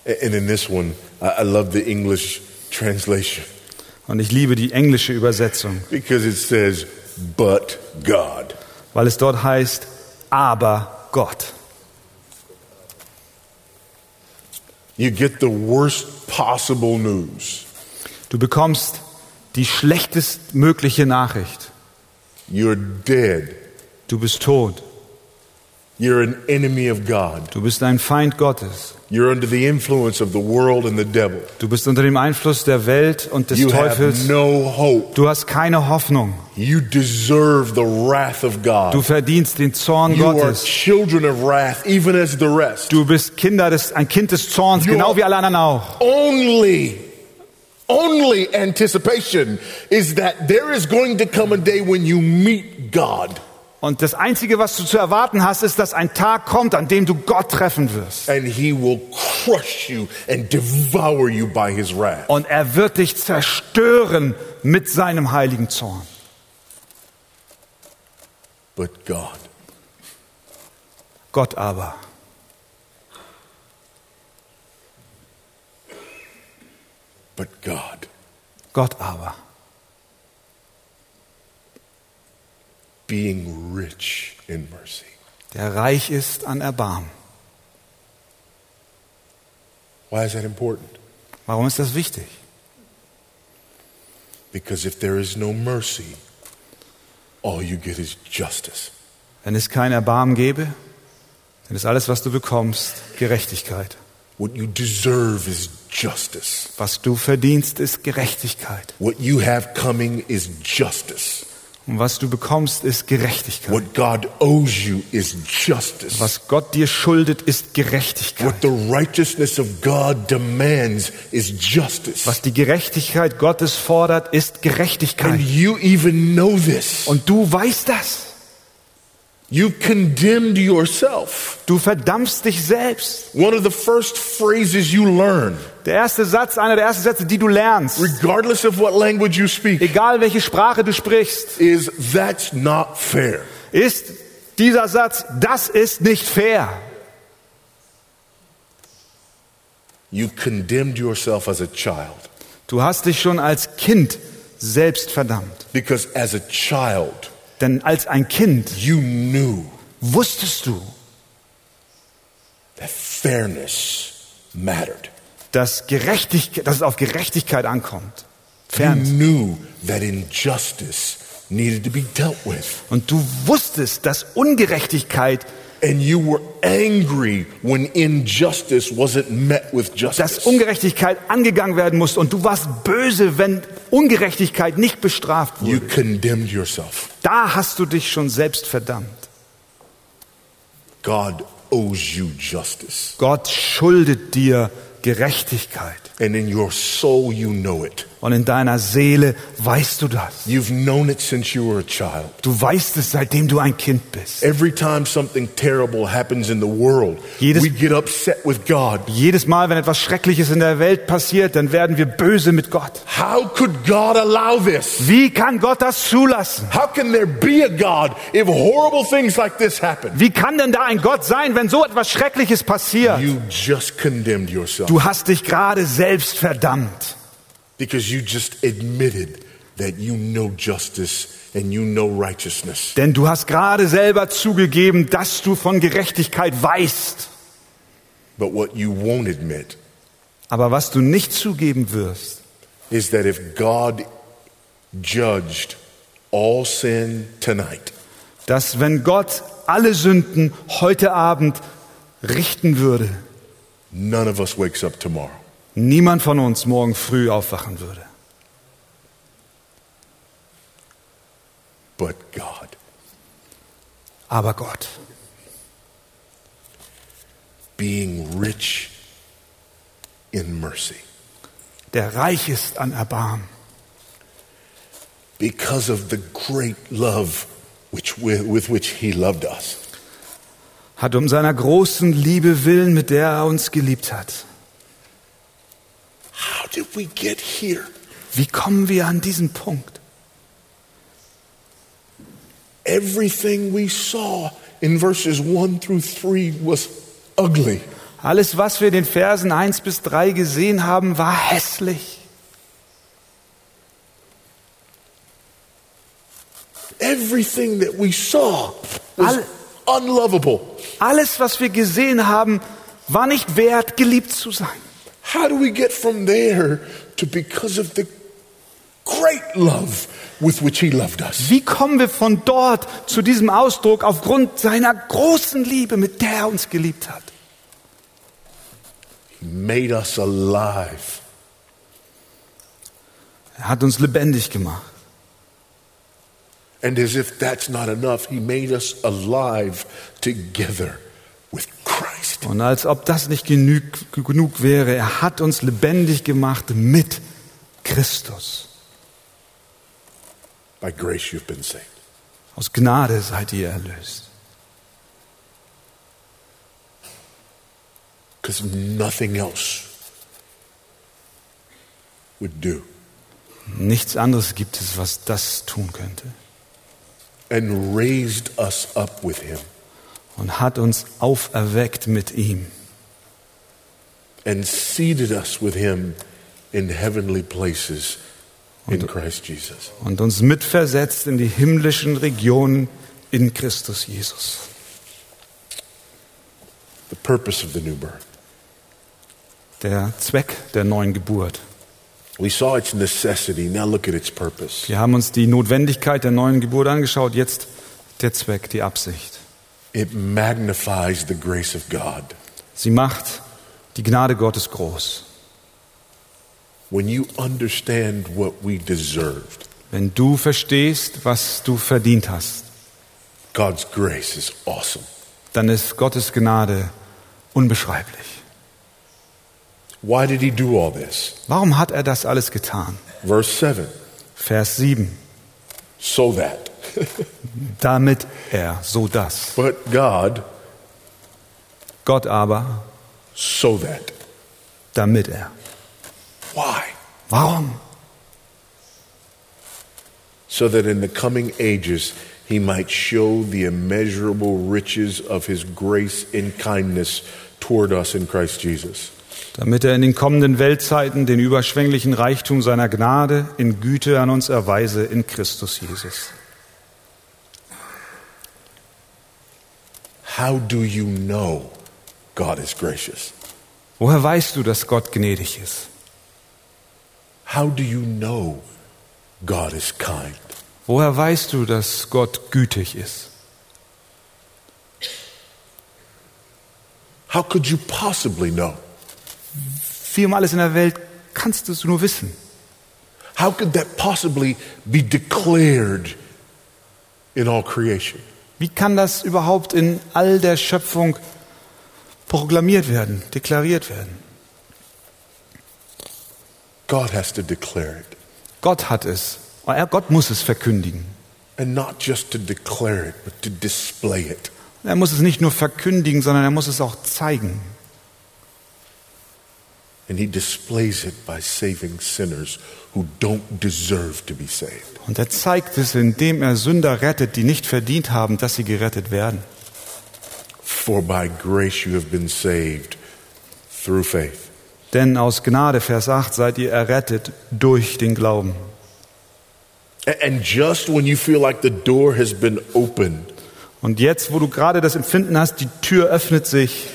And in this one, I I love the English translation Und ich liebe die englische Übersetzung, because it says, but God. weil es dort heißt, aber Gott. You get the worst possible news. Du bekommst die schlechtestmögliche Nachricht. You're dead. Du bist tot. You're an enemy of God. Du bist ein Feind Gottes. You're under the influence of the world and the devil. Du bist unter dem Einfluss der Welt und des You have no hope. Du hast keine Hoffnung. You deserve the wrath of God. Du verdienst den Zorn You are Gottes. children of wrath, even as the rest. Du bist Kinder des, ein Kind des Zorns, You genau wie alle anderen auch. Only, only anticipation is that there is going to come a day when you meet God. Und das Einzige, was du zu erwarten hast, ist, dass ein Tag kommt, an dem du Gott treffen wirst. and he will crush you and devour you by his wrath. Und er wird dich zerstören mit seinem heiligen Zorn. But God, Gott aber, but God, Gott aber, being rich in mercy. der reich ist an Erbarmen. Why is that important? Warum ist das wichtig? Because if there is no mercy, all you get is justice. Wenn es kein Erbarmen gäbe, dann ist alles, was du bekommst, Gerechtigkeit. What you deserve is justice. Was du verdienst, ist Gerechtigkeit. What you have coming is justice. Und was du bekommst, ist Gerechtigkeit. What God owes you is justice. Was Gott dir schuldet, ist Gerechtigkeit. What the righteousness of God demands is justice. Was die Gerechtigkeit Gottes fordert, ist And Gerechtigkeit. you even know this. Und du weißt das. You've condemned yourself. Du verdammst dich selbst. One of the first phrases you learn, Der erste Satz, einer der ersten Sätze, die du lernst, regardless of what language you speak, egal welche Sprache du sprichst, is that's not fair. ist dieser Satz, das ist nicht fair. You condemned yourself as a child Du hast dich schon als Kind selbst verdammt. because as a child, Denn als ein Kind you knew wusstest du, that fairness mattered. Dass, Gerechtigkeit, dass es auf Gerechtigkeit ankommt. You Fern. knew that injustice needed to be dealt with. Und du wusstest, dass Ungerechtigkeit, And you were angry when injustice wasn't met with dass justice. Ungerechtigkeit angegangen werden musste. Und du warst böse, wenn Ungerechtigkeit nicht bestraft You wurde. condemned yourself. Da hast du dich schon selbst verdammt. God owes you justice. Gott schuldet dir Gerechtigkeit. And in your soul, you know it. Und in deiner Seele weißt du das. You've known it since you were a child. Du weißt es, seitdem du ein Kind bist. Every time something terrible happens in the world, Jedes- we get upset with God. Jedes Mal, wenn etwas Schreckliches in der Welt passiert, dann werden wir böse mit Gott. How could God allow this? Wie kann Gott das zulassen? How can there be a God if horrible things like this happen? Wie kann denn da ein Gott sein, wenn so etwas Schreckliches passiert? You just condemned yourself Du hast dich gerade selbst verdammt, because you just admitted that you know justice and you know righteousness. denn du hast gerade selber zugegeben, dass du von Gerechtigkeit weißt. But what you won't admit Aber was du nicht zugeben wirst, is that if God judged all sin tonight, dass wenn Gott alle Sünden heute Abend richten würde, none of us wakes up tomorrow. Niemand von uns morgen früh aufwachen würde. But God. Aber Gott, being rich in mercy der reich ist an Erbarmen, because of the great love which, with, with which he loved us. hat um seiner großen Liebe willen, mit der er uns geliebt hat. How did we get here? Wie kommen wir an diesen Punkt? Everything we saw in verses 1 through 3 was ugly. Alles, was wir in den Versen 1 bis 3 gesehen haben, war hässlich. Everything that we saw was unlovable. Alles, was wir gesehen haben, war nicht wert, geliebt zu sein. How do we get from there to because of the great love with which he loved us? Wie kommen wir von dort zu diesem Ausdruck aufgrund seiner großen Liebe, mit der er uns geliebt hat? He made us alive. Er hat uns lebendig gemacht. And as if that's not enough, he made us alive together. Und als ob das nicht genug, genug wäre, er hat uns lebendig gemacht mit Christus. By grace you've been saved. Aus Gnade seid ihr erlöst. Because nothing else would do. Nichts anderes gibt es, was das tun könnte. And raised us up with him Und hat uns auferweckt mit ihm and seated us with him in heavenly places in Christ Jesus. und uns mitversetzt in die himmlischen Regionen in Christus Jesus. The purpose of the new birth. Der Zweck der neuen Geburt. We saw its necessity. Now look at its purpose. Wir haben uns die Notwendigkeit der neuen Geburt angeschaut, jetzt der Zweck, die Absicht. It magnifies the grace of God. Sie macht die Gnade Gottes groß. When you understand what we deserved, Wenn du verstehst, was du verdient hast, God's grace is awesome. dann ist Gottes Gnade unbeschreiblich. Why did he do all this? Warum hat er das alles getan? Verse 7 Vers 7. so that. Damit er, so das. But God, Gott aber, so that. damit er. Why? Warum? So that in the coming ages he might show the immeasurable riches of his grace and kindness toward us in Christ Jesus. Damit er in den kommenden Weltzeiten den überschwänglichen Reichtum seiner Gnade in Güte an uns erweise in Christus Jesus. How do you know God is gracious? Woher weißt du, dass Gott gnädig ist? How do you know God is kind? Woher weißt du, dass Gott gütig ist? How could you possibly know? Wie um alles in der Welt kannst du es nur wissen. How could that possibly be declared in all creation? Wie kann das überhaupt in all der Schöpfung proklamiert werden, deklariert werden? God has to declare it. Gott hat es. Er- Gott muss es verkündigen. And not just to declare it, but to display it. Er muss es nicht nur verkündigen, sondern er muss es auch zeigen. And he displays it by saving sinners who don't deserve to be saved. Und er zeigt es, indem er Sünder rettet, die nicht verdient haben, dass sie gerettet werden. For by grace you have been saved through faith. Denn aus Gnade, Vers 8, seid ihr errettet durch den Glauben. And just when you feel like the door has been opened, Und jetzt, wo du gerade das Empfinden hast, die Tür öffnet sich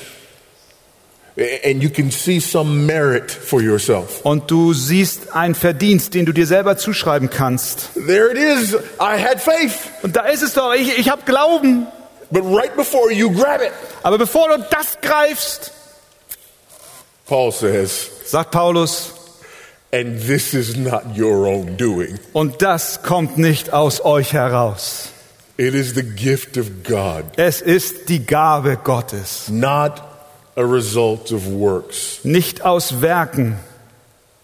and you can see some merit for yourself. und du siehst einen Verdienst, den du dir selber zuschreiben kannst. There it is. I had faith. Und da ist es doch, ich, ich habe Glauben. But right before you grab it, Aber bevor du das greifst, Paul says, sagt Paulus, and this is not your own doing. und das kommt nicht aus euch heraus. It is the gift of God, Es ist die Gabe Gottes, not a result of works, nicht aus Werken,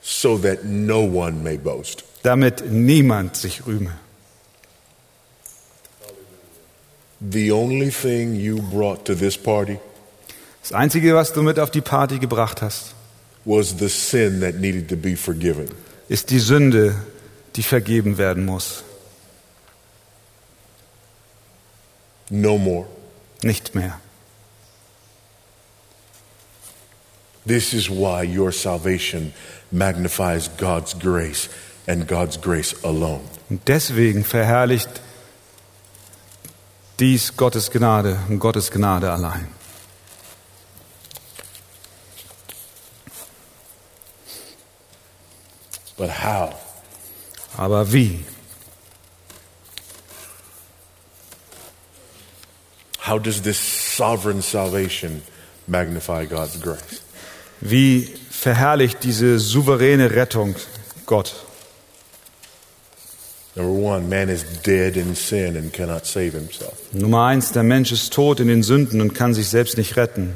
so that no one may boast. damit niemand sich rühme. The only thing you brought to this party Das Einzige, was du mit auf die Party gebracht hast, was the sin that needed to be forgiven. ist die Sünde, die vergeben werden muss. No more. Nicht mehr. This is why your salvation magnifies God's grace and God's grace alone. Und deswegen verherrlicht dies Gottes Gnade und Gottes Gnade allein. But how? Aber wie? How does this sovereign salvation magnify God's grace? Wie verherrlicht diese souveräne Rettung Gott? Number one, man is dead in sin and cannot save himself. Nummer eins, der Mensch ist tot in den Sünden und kann sich selbst nicht retten.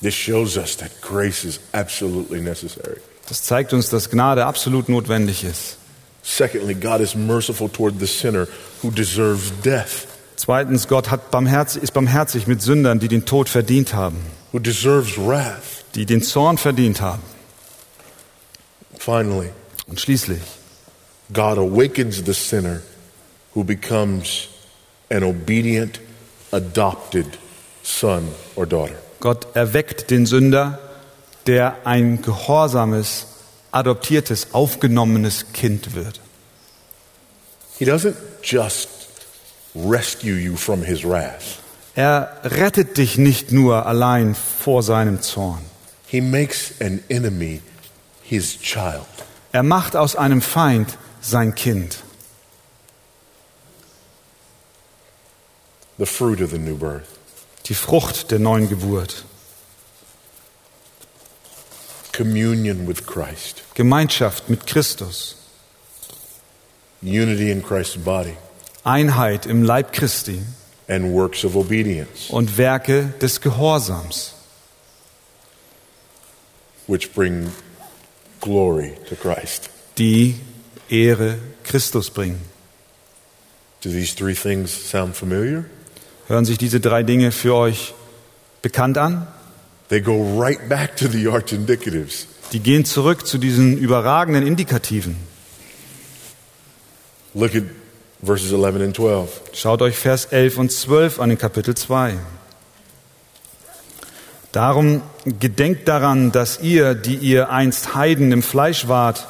This shows us that grace is absolutely necessary. Das zeigt uns, dass Gnade absolut notwendig ist. Secondly, God is merciful toward the sinner who deserves death, Zweitens, Gott hat barmherzig, ist barmherzig mit Sündern, die den Tod verdient haben, who deserves wrath. die den Zorn verdient haben. Finally, Und schließlich, God awakens the sinner who becomes an obedient, adopted son or daughter. Gott erweckt den Sünder, der ein gehorsames, adoptiertes, aufgenommenes Kind wird. He doesn't just rescue you from his wrath, Er rettet dich nicht nur allein vor seinem Zorn. he makes an enemy his child. Er macht aus einem Feind sein Kind. The fruit of the new birth. Die Frucht der neuen Geburt. Communion with Christ. Gemeinschaft mit Christus. Unity in Christ's body. Einheit im Leib Christi And works of obedience, und Werke des Gehorsams, which bring glory to Christ. die Ehre Christus bringen. Do these three things sound familiar? Hören sich diese drei Dinge für euch bekannt an? They go right back to the arch indicatives. Die gehen zurück zu diesen überragenden Indikativen. Look at verses 11 and 12. Schaut euch Vers 11 und 12 an in Kapitel 2. Darum gedenkt daran, dass ihr, die ihr einst Heiden im Fleisch wart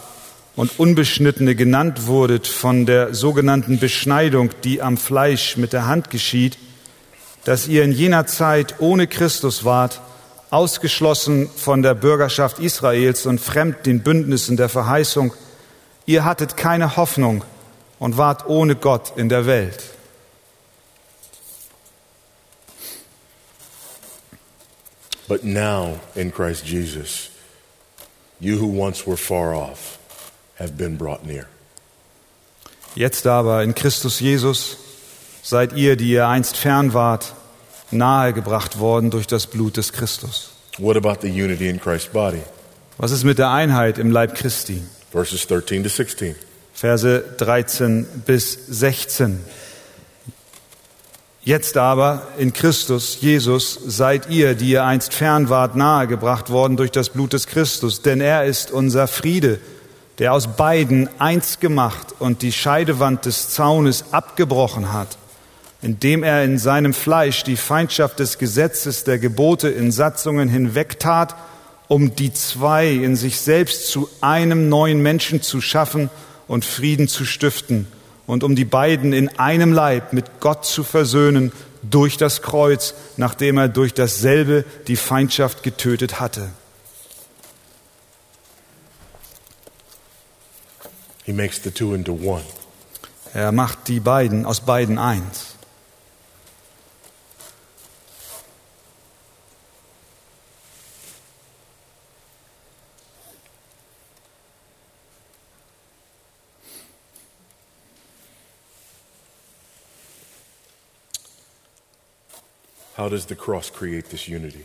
und Unbeschnittene genannt wurdet von der sogenannten Beschneidung, die am Fleisch mit der Hand geschieht, dass ihr in jener Zeit ohne Christus wart, ausgeschlossen von der Bürgerschaft Israels und fremd den Bündnissen der Verheißung. Ihr hattet keine Hoffnung und wart ohne Gott in der Welt. But now in Christ Jesus, you who once were far off have been brought near. Jetzt aber in Christus Jesus seid ihr, die ihr einst fern wart, nahegebracht worden durch das Blut des Christus. What about the unity in Christ's body? Was ist mit der Einheit im Leib Christi? Verses 13 to 16. Verse 13 bis 16. Jetzt aber in Christus Jesus seid ihr, die ihr einst fern wart, nahegebracht worden durch das Blut des Christus, denn er ist unser Friede, der aus beiden eins gemacht und die Scheidewand des Zaunes abgebrochen hat, indem er in seinem Fleisch die Feindschaft des Gesetzes der Gebote in Satzungen hinwegtat, um die zwei in sich selbst zu einem neuen Menschen zu schaffen und Frieden zu stiften und um die beiden in einem Leib mit Gott zu versöhnen durch das Kreuz, nachdem er durch dasselbe die Feindschaft getötet hatte. He makes the two into one. Er macht die beiden aus beiden eins. How does the cross create this unity?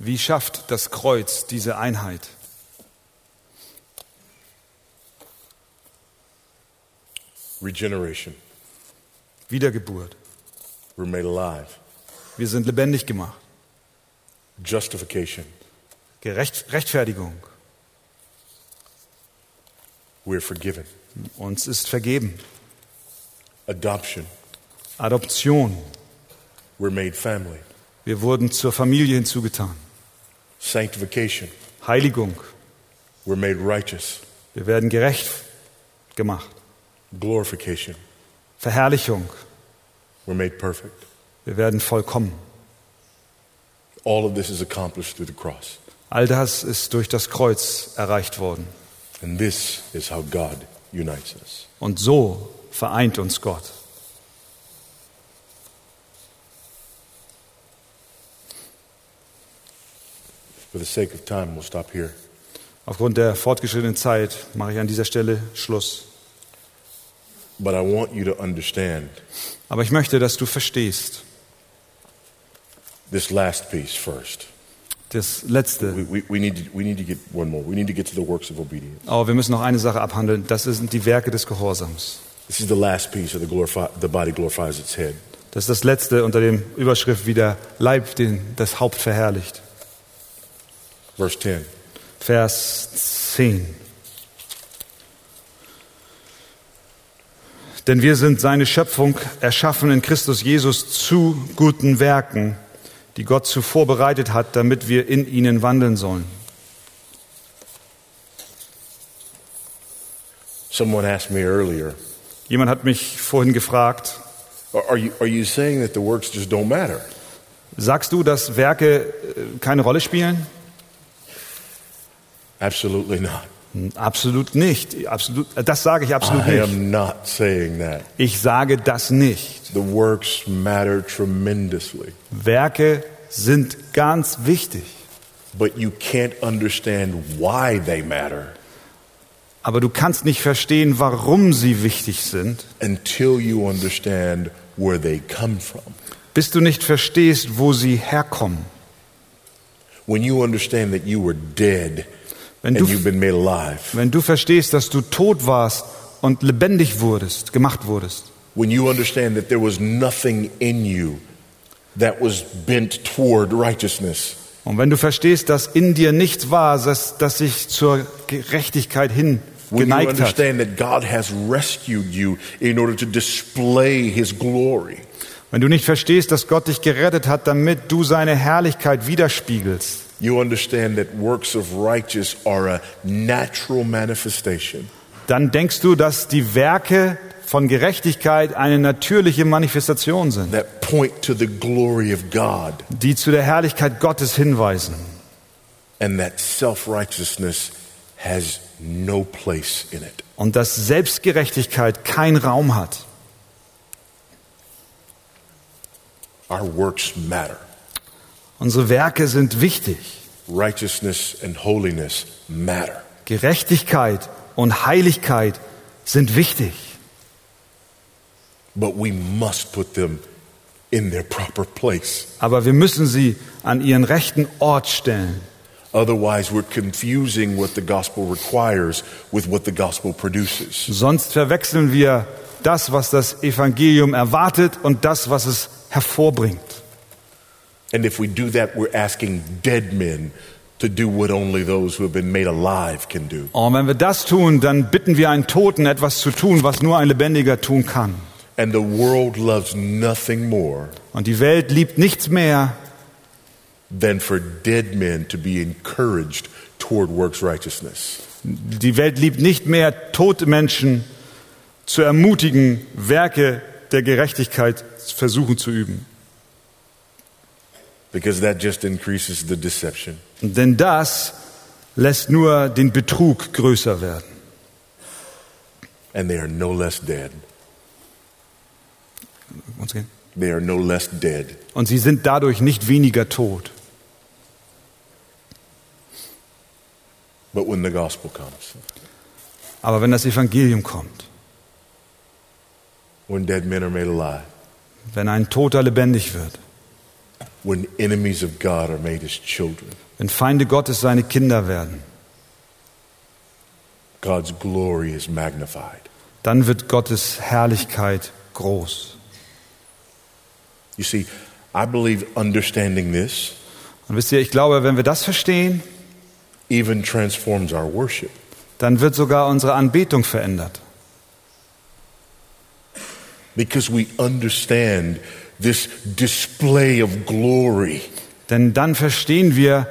Wie schafft das Kreuz diese Einheit? Regeneration. Wiedergeburt. We're made alive. Wir sind lebendig gemacht. Justification. Gerecht, Rechtfertigung. We're forgiven. Uns ist vergeben. Adoption. Adoption. We're made family. Wir wurden zur Familie hinzugetan. Sanctification. Heiligung. We're made righteous. Wir werden gerecht gemacht. Glorification. Verherrlichung. We're made perfect. Wir werden vollkommen. All of this is accomplished through the cross. All das ist durch das Kreuz erreicht worden. And this is how God unites us. Und so vereint uns Gott. For the sake of time, we'll stop here. Aufgrund der fortgeschrittenen Zeit mache ich an dieser Stelle Schluss. But I want you to understand Aber ich möchte, dass du verstehst, this last piece first. Das letzte. We, we, we, need to, we need to get one more. We need to get to the works of obedience. Aber wir müssen noch eine Sache abhandeln. Das sind die Werke des Gehorsams. This is the last piece of the, glorify, the body glorifies its head. Das ist das letzte unter dem Überschrift, wie der Leib den, das Haupt verherrlicht. Verse 10. Vers 10. Denn wir sind seine Schöpfung, erschaffen in Christus Jesus zu guten Werken, die Gott zuvor bereitet hat, damit wir in ihnen wandeln sollen. Someone asked me earlier, Jemand hat mich vorhin gefragt, are are you, are you saying that the works just don't matter? sagst du, dass Werke äh, keine Rolle spielen? Absolutely not. Absolut nicht. Absolut, das sage ich absolut I nicht. am not saying that. Ich sage das nicht. The works matter tremendously, Werke sind ganz wichtig. but you can't understand why they matter Aber du kannst nicht verstehen, warum sie wichtig sind, until you understand where they come from. bis du nicht verstehst, wo sie herkommen. When you understand that you were dead Wenn du, wenn du verstehst, dass du tot warst und lebendig wurdest, gemacht wurdest, when you understand that there was nothing in you that was bent toward righteousness, und wenn du verstehst, dass in dir nichts war, das, das sich zur Gerechtigkeit hin when you geneigt hat, understand that God has rescued you in order to display His glory, wenn du nicht verstehst, dass Gott dich gerettet hat, damit du seine Herrlichkeit widerspiegelst, you understand that works of righteous are a natural manifestation dann denkst du, dass die Werke von Gerechtigkeit eine natürliche Manifestation sind, that point to the glory of God, die zu der Herrlichkeit Gottes hinweisen. and that self righteousness has no place in it. Und dass Selbstgerechtigkeit keinen Raum hat. Our works matter. Unsere Werke sind wichtig. Righteousness and holiness matter. Gerechtigkeit und Heiligkeit sind wichtig. But we must put them in their proper place. Aber wir müssen sie an ihren rechten Ort stellen. Otherwise, we're confusing what the gospel requires with what the gospel produces. Sonst verwechseln wir das, was das Evangelium erwartet und das, was es hervorbringt. And if we do that, we're asking dead men to do what only those who have been made alive can do. Und wenn wir das tun, dann bitten wir einen Toten etwas zu tun, was nur ein Lebendiger tun kann. And the world loves nothing more Und die Welt liebt nichts mehr, than for dead men to be encouraged toward works righteousness. die Welt liebt nicht mehr tote Menschen zu ermutigen, Werke der Gerechtigkeit versuchen zu üben. Because that just increases the deception. Denn das lässt nur den Betrug größer werden. And they are no less dead. Uns gehen. They are no less dead. Und sie sind dadurch nicht weniger tot. But when the gospel comes, Aber wenn das Evangelium kommt, when dead men are made alive, wenn ein Toter lebendig wird, when enemies of God are made his children, wenn Feinde Gottes seine Kinder werden, God's glory is magnified. dann wird Gottes Herrlichkeit groß. You see, I believe understanding this Und wisst ihr, ich glaube, wenn wir das verstehen, even transforms our worship. dann wird sogar unsere Anbetung verändert. Because we understand this display of glory. Denn dann verstehen wir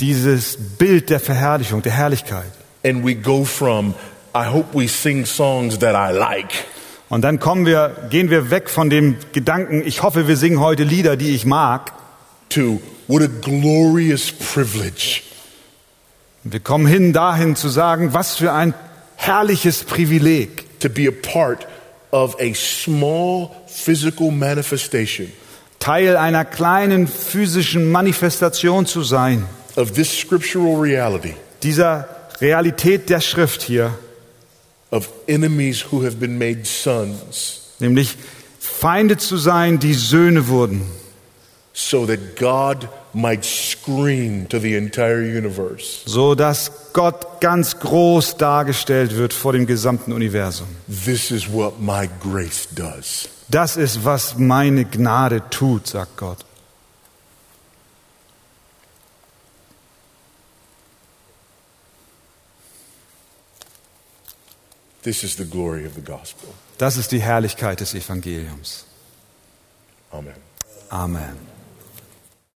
dieses Bild der Verherrlichung, der Herrlichkeit. And we go from, I hope we sing songs that I like, Und dann kommen wir, gehen wir weg von dem Gedanken, ich hoffe, wir singen heute Lieder, die ich mag. to what a glorious privilege Wir kommen hin dahin zu sagen, was für ein herrliches Privileg, to be a part of a small physical manifestation Teil einer kleinen physischen Manifestation zu sein, of this scriptural reality dieser Realität der Schrift hier, of enemies who have been made sons, nämlich Feinde zu sein, die Söhne wurden, so that God might scream to the entire universe so dass Gott ganz groß dargestellt wird vor dem gesamten Universum. This is what my grace does. Das ist, was meine Gnade tut, sagt Gott. This is the glory of the gospel. Das ist die Herrlichkeit des Evangeliums. Amen. Amen.